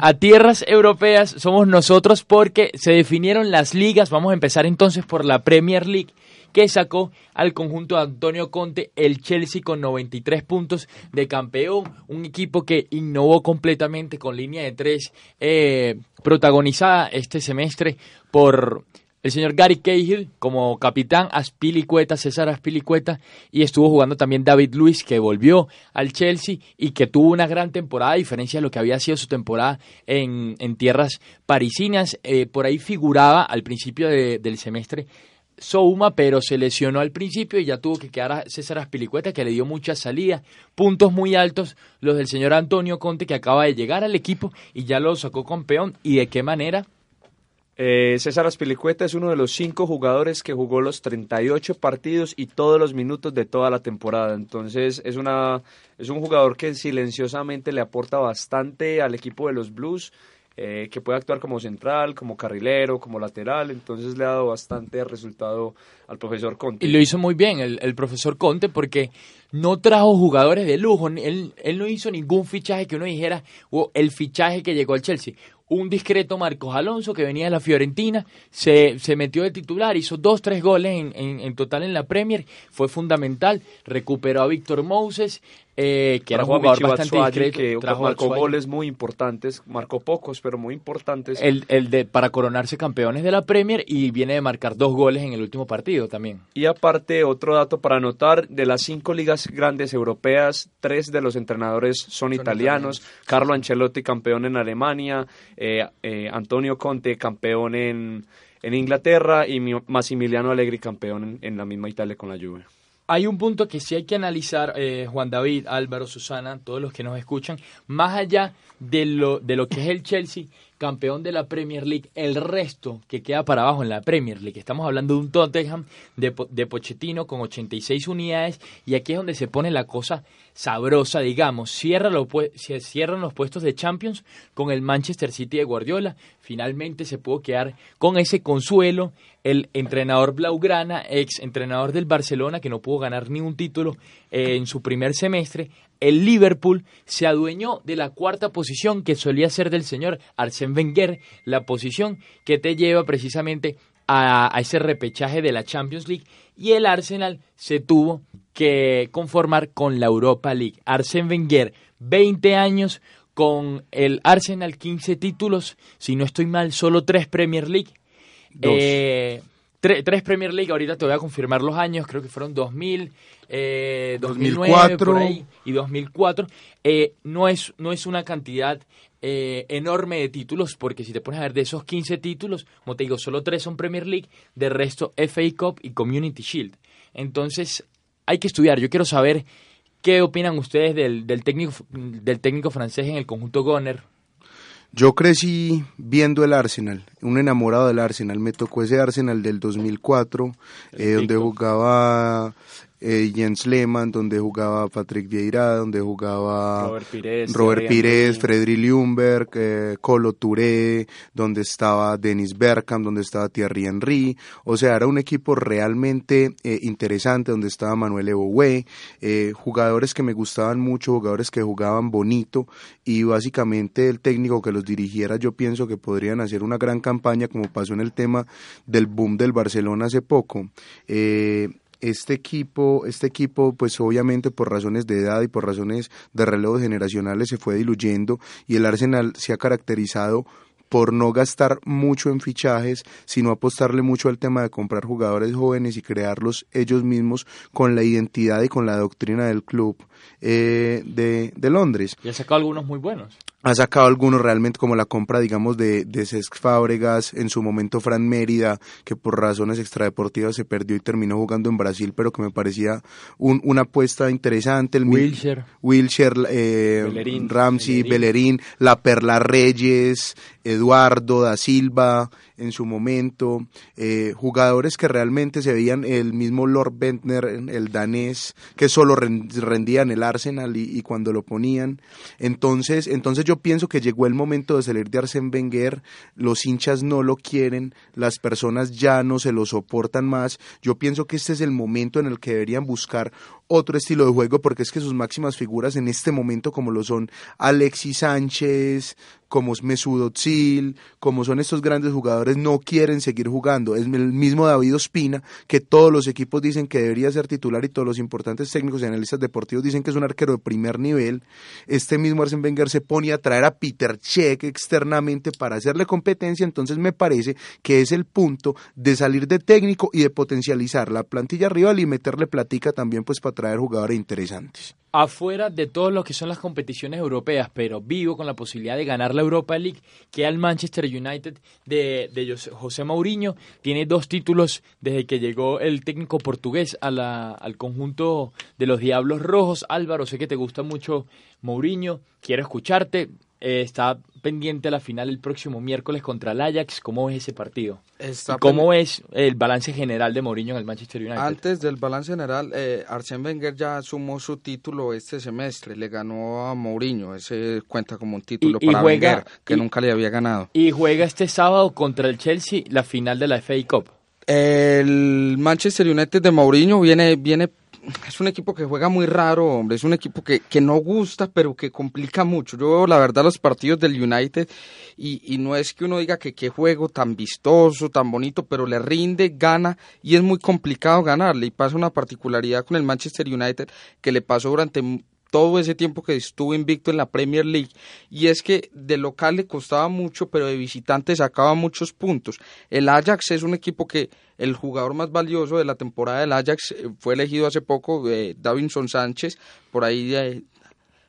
a tierras europeas somos nosotros porque se definieron las ligas. Vamos a empezar entonces por la Premier League que sacó al conjunto de Antonio Conte, el Chelsea con 93 puntos de campeón, un equipo que innovó completamente con línea de tres eh, protagonizada este semestre por el señor Gary Cahill como capitán, Aspilicueta, César Aspilicueta, y estuvo jugando también David Luis, que volvió al Chelsea y que tuvo una gran temporada, a diferencia de lo que había sido su temporada en, tierras parisinas. Eh, por ahí figuraba al principio del semestre Souma, pero se lesionó al principio y ya tuvo que quedar a César Aspilicueta, que le dio mucha salida. Puntos muy altos los del señor Antonio Conte, que acaba de llegar al equipo y ya lo sacó campeón. ¿Y de qué manera? Eh, César Aspilicueta es uno de los cinco jugadores que jugó los 38 partidos y todos los minutos de toda la temporada. Entonces es, una, es un jugador que silenciosamente le aporta bastante al equipo de los Blues. Eh, que puede actuar como central, como carrilero, como lateral, entonces le ha dado bastante resultado al profesor Conte. Y lo hizo muy bien el, el profesor Conte porque no trajo jugadores de lujo, él, él no hizo ningún fichaje que uno dijera, o el fichaje que llegó al Chelsea un discreto Marcos Alonso que venía de la Fiorentina, se, se metió de titular, hizo dos, tres goles en, en, total en la Premier, fue fundamental, recuperó a Víctor Moses, eh, que era un jugador bastante discreto. Que marcó goles muy importantes, marcó pocos, pero muy importantes. El, el de para coronarse campeones de la Premier y viene de marcar dos goles en el último partido también. Y aparte, otro dato para anotar, de las cinco ligas grandes europeas, tres de los entrenadores son, italianos. Carlo Ancelotti, campeón en Alemania, eh, eh, Antonio Conte, campeón en, en Inglaterra y Massimiliano Allegri, campeón en, la misma Italia con la Juve. Hay un punto que sí hay que analizar, eh, Juan David, Álvaro, Susana, todos los que nos escuchan, más allá de lo, de lo que es el Chelsea, campeón de la Premier League, el resto que queda para abajo en la Premier League. Estamos hablando de un Tottenham de, de Pochettino con 86 unidades y aquí es donde se pone la cosa sabrosa, digamos. Cierra lo, cierran los puestos de Champions con el Manchester City de Guardiola. Finalmente se pudo quedar con ese consuelo el entrenador Blaugrana, ex entrenador del Barcelona, que no pudo ganar ni un título eh, en su primer semestre, el Liverpool se adueñó de la cuarta posición que solía ser del señor Arsène Wenger, la posición que te lleva precisamente a, ese repechaje de la Champions League y el Arsenal se tuvo que conformar con la Europa League. Arsène Wenger, 20 años con el Arsenal, 15 títulos, si no estoy mal, solo 3 Premier League. Eh, tres Premier League, ahorita te voy a confirmar los años, creo que fueron 2000, eh, 2009 por ahí, y 2004. Eh, no, es, no es una cantidad eh, enorme de títulos, porque si te pones a ver de esos 15 títulos, como te digo, solo tres son Premier League, de resto FA Cup y Community Shield. Entonces, hay que estudiar. Yo quiero saber qué opinan ustedes del, del, técnico, del técnico francés en el conjunto Goner, yo crecí viendo el Arsenal, un enamorado del Arsenal. Me tocó ese Arsenal del 2004, eh, donde jugaba eh, Jens Lehmann, donde jugaba Patrick Vieira, donde jugaba Robert Pires, Robert Pires Fredrik Ljungberg, eh, Colo Touré, donde estaba Dennis Bergkamp, donde estaba Thierry Henry. O sea, era un equipo realmente eh, interesante, donde estaba Manuel Eboue, eh, jugadores que me gustaban mucho, jugadores que jugaban bonito y básicamente el técnico que los dirigiera yo pienso que podrían hacer una gran campaña como pasó en el tema del boom del Barcelona hace poco. Eh, este equipo, este equipo, pues obviamente por razones de edad y por razones de relevos generacionales se fue diluyendo y el Arsenal se ha caracterizado por no gastar mucho en fichajes, sino apostarle mucho al tema de comprar jugadores jóvenes y crearlos ellos mismos con la identidad y con la doctrina del club eh, de, de Londres. Y ha sacado algunos muy buenos ha sacado algunos realmente como la compra digamos de, de Cesc Fábregas, en su momento Fran Mérida, que por razones extradeportivas se perdió y terminó jugando en Brasil, pero que me parecía un, una apuesta interesante. El Wilshire. Wilshire, eh, Ramsey, Bellerín. La Perla Reyes, Eduardo da Silva en su momento, eh, jugadores que realmente se veían el mismo Lord Bentner, el danés, que solo rendían el Arsenal y, cuando lo ponían. Entonces, entonces yo yo pienso que llegó el momento de salir de Arsène Wenger, los hinchas no lo quieren, las personas ya no se lo soportan más. Yo pienso que este es el momento en el que deberían buscar otro estilo de juego porque es que sus máximas figuras en este momento como lo son Alexis Sánchez, como es Mesut Özil, como son estos grandes jugadores, no quieren seguir jugando. Es el mismo David Ospina, que todos los equipos dicen que debería ser titular y todos los importantes técnicos y analistas deportivos dicen que es un arquero de primer nivel. Este mismo Arsene Wenger se pone a traer a Peter Cech externamente para hacerle competencia, entonces me parece que es el punto de salir de técnico y de potencializar la plantilla rival y meterle platica también pues para traer jugadores interesantes afuera de todo lo que son las competiciones europeas, pero vivo con la posibilidad de ganar la Europa League, que al Manchester United de, José Mourinho tiene dos títulos desde que llegó el técnico portugués al conjunto de los Diablos Rojos. Álvaro, sé que te gusta mucho Mourinho, quiero escucharte. Eh, está pendiente la final el próximo miércoles contra el Ajax. ¿Cómo es ese partido? ¿Cómo es el balance general de Mourinho en el Manchester United? Antes del balance general, eh, Arsène Wenger ya sumó su título este semestre. Le ganó a Mourinho. Ese cuenta como un título para Wenger, que nunca le había ganado. Y juega este sábado contra el Chelsea la final de la FA Cup. El Manchester United de Mourinho viene, viene es un equipo que juega muy raro, hombre. Es un equipo que, que no gusta, pero que complica mucho. Yo la verdad, los partidos del United y, y no es que uno diga que qué juego tan vistoso, tan bonito, pero le rinde, gana y es muy complicado ganarle. Y pasa una particularidad con el Manchester United que le pasó durante todo ese tiempo que estuvo invicto en la Premier League. Y es que de local le costaba mucho, pero de visitante sacaba muchos puntos. El Ajax es un equipo que el jugador más valioso de la temporada del Ajax eh, fue elegido hace poco, eh, Davinson Sánchez, por ahí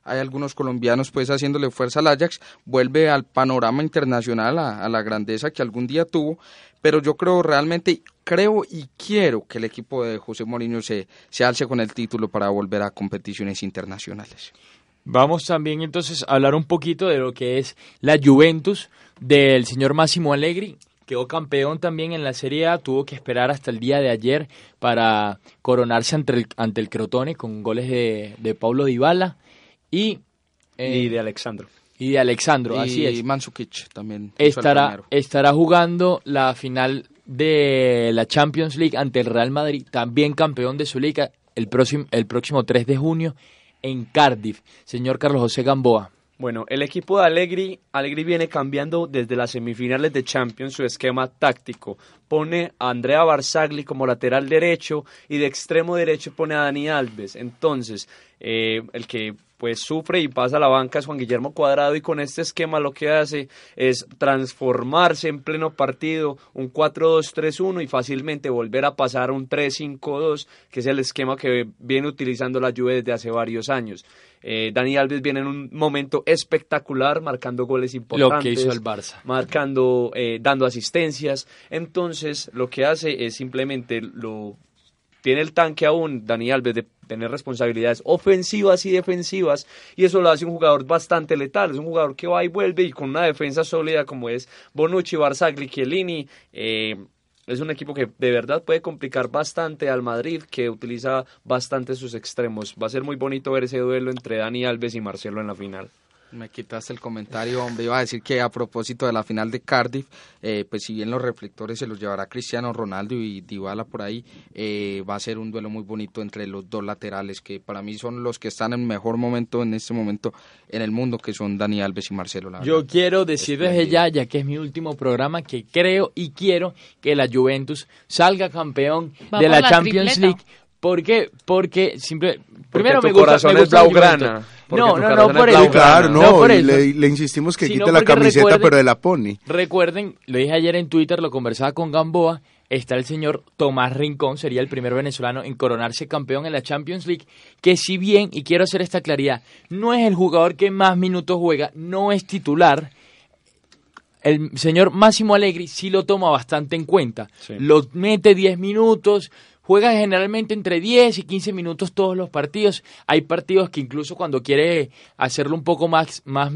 hay algunos colombianos pues haciéndole fuerza al Ajax, vuelve al panorama internacional, a, la grandeza que algún día tuvo, pero yo creo realmente, creo y quiero que el equipo de José Mourinho se, se alce con el título para volver a competiciones internacionales. Vamos también entonces a hablar un poquito de lo que es la Juventus del señor Máximo Allegri. Quedó campeón también en la Serie A, tuvo que esperar hasta el día de ayer para coronarse ante el, ante el Crotone con goles de, de Paulo Dybala y, y de Alexandro. Y de Alexandro, así es. Y Mansukic también. Estará, estará jugando la final de la Champions League ante el Real Madrid, también campeón de su liga, el próximo, el próximo 3 de junio en Cardiff. Señor Carlos José Gamboa. Bueno, el equipo de Allegri, Allegri viene cambiando desde las semifinales de Champions su esquema táctico. Pone a Andrea Barzagli como lateral derecho y de extremo derecho pone a Dani Alves. Entonces, eh, el que pues sufre y pasa a la banca es Juan Guillermo Cuadrado y con este esquema lo que hace es transformarse en pleno partido un 4-2-3-1 y fácilmente volver a pasar a un 3-5-2 que es el esquema que viene utilizando la Juve desde hace varios años. Eh, Dani Alves viene en un momento espectacular, marcando goles importantes. Lo que hizo el Barça. Marcando, eh, dando asistencias. Entonces, lo que hace es simplemente lo tiene el tanque aún, Dani Alves, de tener responsabilidades ofensivas y defensivas, y eso lo hace un jugador bastante letal, es un jugador que va y vuelve y con una defensa sólida como es Bonucci, Barzagli, Chiellini, eh, es un equipo que de verdad puede complicar bastante al Madrid, que utiliza bastante sus extremos. Va a ser muy bonito ver ese duelo entre Dani Alves y Marcelo en la final. Me quitaste el comentario, hombre. Iba a decir que a propósito de la final de Cardiff, eh, pues si bien los reflectores se los llevará Cristiano Ronaldo y Dybala por ahí, eh, va a ser un duelo muy bonito entre los dos laterales, que para mí son los que están en mejor momento en este momento en el mundo, que son Dani Alves y Marcelo. Yo quiero decir desde ya, ya que es mi último programa, que creo y quiero que la Juventus salga campeón de la, Champions League. ¿Por qué? Porque simple, primero me gusta, corazón es blaugrana. No, no, no, por eso. Claro, no, Le, insistimos que quite la camiseta, pero de la pone. Recuerden, lo dije ayer en Twitter, lo conversaba con Gamboa, está el señor Tomás Rincón, sería el primer venezolano en coronarse campeón en la Champions League, que si bien, y quiero hacer esta claridad, no es el jugador que más minutos juega, no es titular, el señor Máximo Allegri sí lo toma bastante en cuenta. Lo mete 10 minutos, juega generalmente entre 10 y 15 minutos todos los partidos. Hay partidos que incluso cuando quiere hacerlo un poco más, más,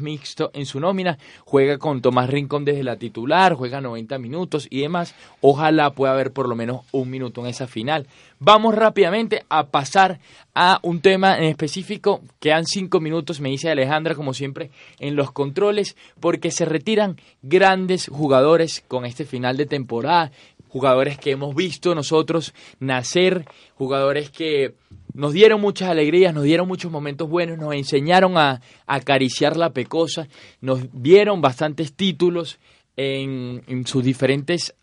mixto en su nómina, juega con Tomás Rincón desde la titular, juega 90 minutos y demás. Ojalá pueda haber por lo menos un minuto en esa final. Vamos rápidamente a pasar a un tema en específico. Quedan cinco minutos, me dice Alejandra, como siempre, en los controles, porque se retiran grandes jugadores con este final de temporada jugadores que hemos visto nosotros nacer, jugadores que nos dieron muchas alegrías, nos dieron muchos momentos buenos, nos enseñaron a, acariciar la pecosa, nos dieron bastantes títulos en, en sus diferentes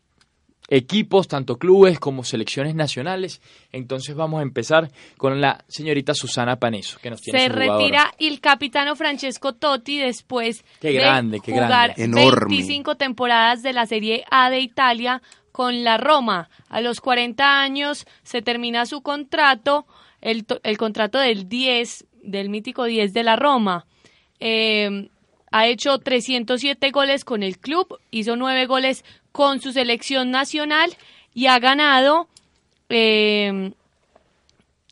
equipos, tanto clubes como selecciones nacionales. Entonces vamos a empezar con la señorita Susana Paneso, que nos tiene Se retira el capitano Francesco Totti después de jugar 25 temporadas de la Serie A de Italia con la Roma. A los 40 años se termina su contrato, el, el contrato del 10, del mítico 10 de la Roma. Eh, ha hecho 307 goles con el club, hizo 9 goles con su selección nacional y ha ganado eh,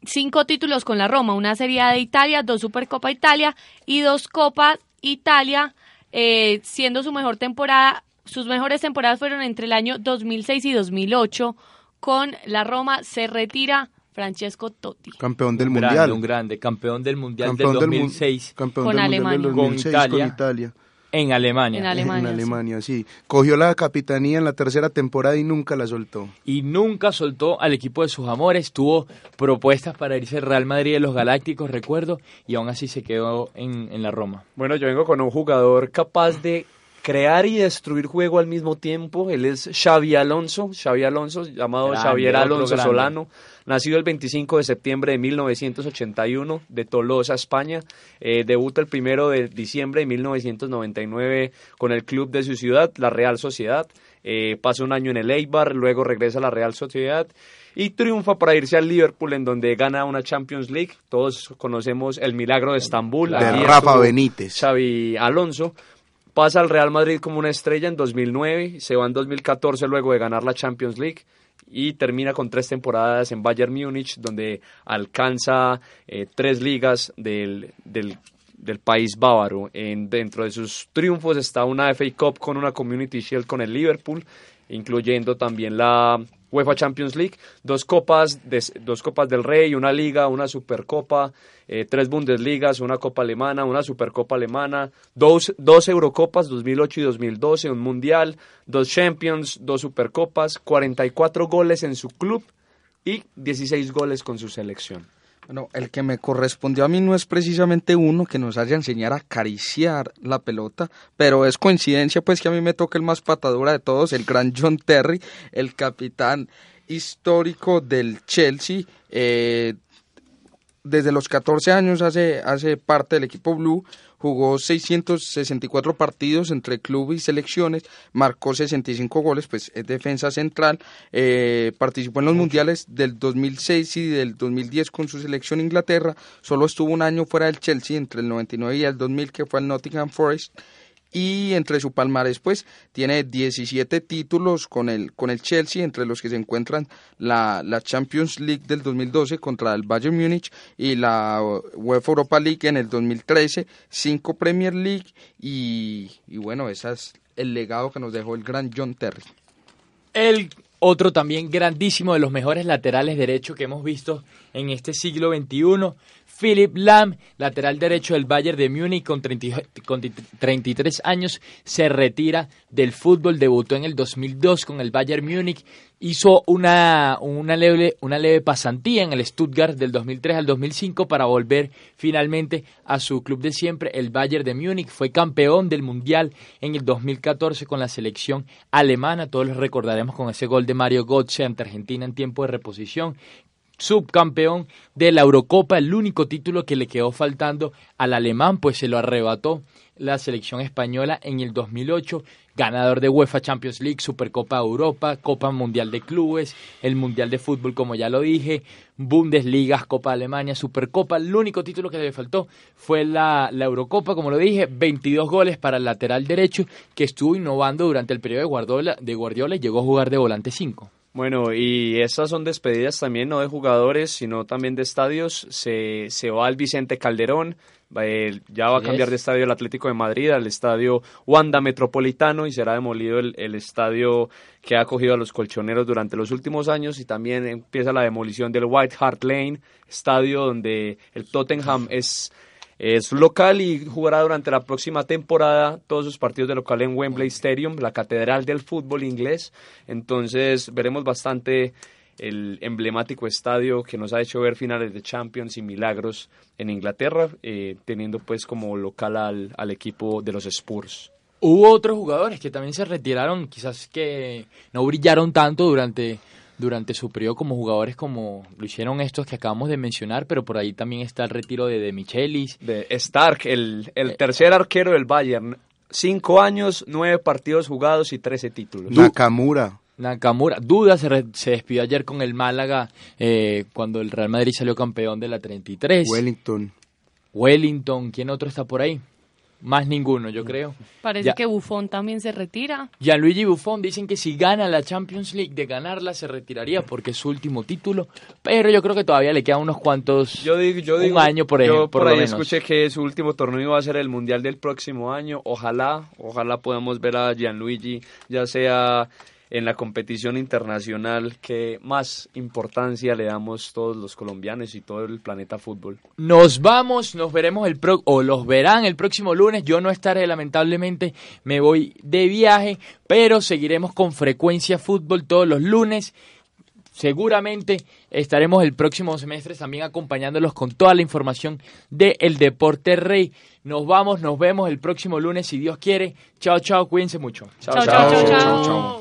cinco títulos con la Roma, una Serie A de Italia, dos Supercopa Italia y dos Copas Italia, eh, siendo su mejor temporada, sus mejores temporadas fueron entre el año 2006 y 2008 con la Roma, se retira Francesco Totti. Campeón del Mundial. un grande, campeón del Mundial del 2006 campeón con Alemania. con Italia. En Alemania. En Alemania, sí. Cogió la capitanía en la tercera temporada y nunca la soltó. Y nunca soltó al equipo de sus amores. Tuvo propuestas para irse al Real Madrid de los Galácticos, recuerdo, y aún así se quedó en, en la Roma. Bueno, yo vengo con un jugador capaz de crear y destruir juego al mismo tiempo. Él es Xavi Alonso, Xavi Alonso, llamado Xavier Alonso Solano, nacido el 25 de septiembre de 1981 de Tolosa, España. Eh, debuta el primero de diciembre de 1999 con el club de su ciudad, la Real Sociedad. Eh, pasa un año en el Eibar, luego regresa a la Real Sociedad y triunfa para irse al Liverpool en donde gana una Champions League. Todos conocemos el milagro de Estambul. De Rafa Benítez. Xavi Alonso. Pasa al Real Madrid como una estrella en 2009, se va en 2014 luego de ganar la Champions League y termina con tres temporadas en Bayern Múnich, donde alcanza eh, tres ligas del, del, del, país bávaro. En, dentro de sus triunfos está una FA Cup con una Community Shield con el Liverpool, incluyendo también la UEFA Champions League, dos copas, de, dos copas del Rey, una liga, una supercopa, eh, tres Bundesligas, una copa alemana, una supercopa alemana, dos, dos Eurocopas 2008 y 2012, un mundial, dos Champions, dos supercopas, 44 goles en su club y 16 goles con su selección. Bueno, el que me correspondió a mí no es precisamente uno que nos haya enseñado a acariciar la pelota, pero es coincidencia pues que a mí me toca el más patadura de todos, el gran John Terry, el capitán histórico del Chelsea, eh, desde los 14 años hace, hace parte del equipo Blue, jugó 664 partidos entre club y selecciones, marcó 65 goles, pues es defensa central, eh, participó en los mundiales del 2006 y del 2010 con su selección Inglaterra, solo estuvo un año fuera del Chelsea entre el 99 y el 2000 que fue al Nottingham Forest y entre su palmarés pues tiene 17 títulos con el, con el Chelsea, entre los que se encuentran la, la Champions League del 2012 contra el Bayern Múnich y la UEFA Europa League en el 2013, cinco Premier League y, y bueno, ese es el legado que nos dejó el gran John Terry. El otro también grandísimo de los mejores laterales derechos que hemos visto en este siglo XXI Philip Lam, lateral derecho del Bayern de Múnich con, 33 años, se retira del fútbol, debutó en el 2002 con el Bayern Múnich, hizo una, una, leve, una leve pasantía en el Stuttgart del 2003 al 2005 para volver finalmente a su club de siempre, el Bayern de Múnich. Fue campeón del Mundial en el 2014 con la selección alemana. Todos los recordaremos con ese gol de Mario Götze ante Argentina en tiempo de reposición subcampeón de la Eurocopa, el único título que le quedó faltando al alemán, pues se lo arrebató la selección española en el 2008, ganador de UEFA Champions League, Supercopa Europa, Copa Mundial de Clubes, el Mundial de Fútbol, como ya lo dije, Bundesliga, Copa Alemania, Supercopa. El único título que le faltó fue la, Eurocopa, como lo dije, 22 goles para el lateral derecho, que estuvo innovando durante el periodo de Guardiola, de Guardiola y llegó a jugar de volante 5. Bueno, y estas son despedidas también no de jugadores, sino también de estadios. Se, se va al Vicente Calderón, ya va a cambiar de estadio el Atlético de Madrid al estadio Wanda Metropolitano y será demolido el, el, estadio que ha acogido a los colchoneros durante los últimos años. Y también empieza la demolición del White Hart Lane, estadio donde el Tottenham es es local y jugará durante la próxima temporada todos sus partidos de local en Wembley Stadium, la catedral del fútbol inglés. Entonces veremos bastante el emblemático estadio que nos ha hecho ver finales de Champions y milagros en Inglaterra, eh, teniendo pues como local al, al equipo de los Spurs. Hubo otros jugadores que también se retiraron, quizás que no brillaron tanto durante, durante su periodo como jugadores como lo hicieron estos que acabamos de mencionar, pero por ahí también está el retiro de, de Michelis. De Stark, el, el eh, tercer arquero del Bayern. Cinco años, nueve partidos jugados y trece títulos. Nakamura. Nakamura, Duda se, se despidió ayer con el Málaga eh, cuando el Real Madrid salió campeón de la 33. Wellington. Wellington, ¿quién otro está por ahí? Más ninguno, yo creo. Parece que Buffon también se retira. Gianluigi Buffon dicen que si gana la Champions League, de ganarla se retiraría porque es su último título. Pero yo creo que todavía le quedan unos cuantos. Yo digo, yo digo, un año por ejemplo. Yo por, ahí escuché que su último torneo va a ser el Mundial del próximo año. Ojalá, ojalá podamos ver a Gianluigi, ya sea en la competición internacional que más importancia le damos todos los colombianos y todo el planeta fútbol. Nos vamos, nos veremos el pro o los verán el próximo lunes. Yo no estaré lamentablemente, me voy de viaje, pero seguiremos con frecuencia fútbol todos los lunes. Seguramente estaremos el próximo semestre también acompañándolos con toda la información del el Deporte Rey. Nos vamos, nos vemos el próximo lunes si Dios quiere. Chao, chao, cuídense mucho. chao, chao. chao, chao. chao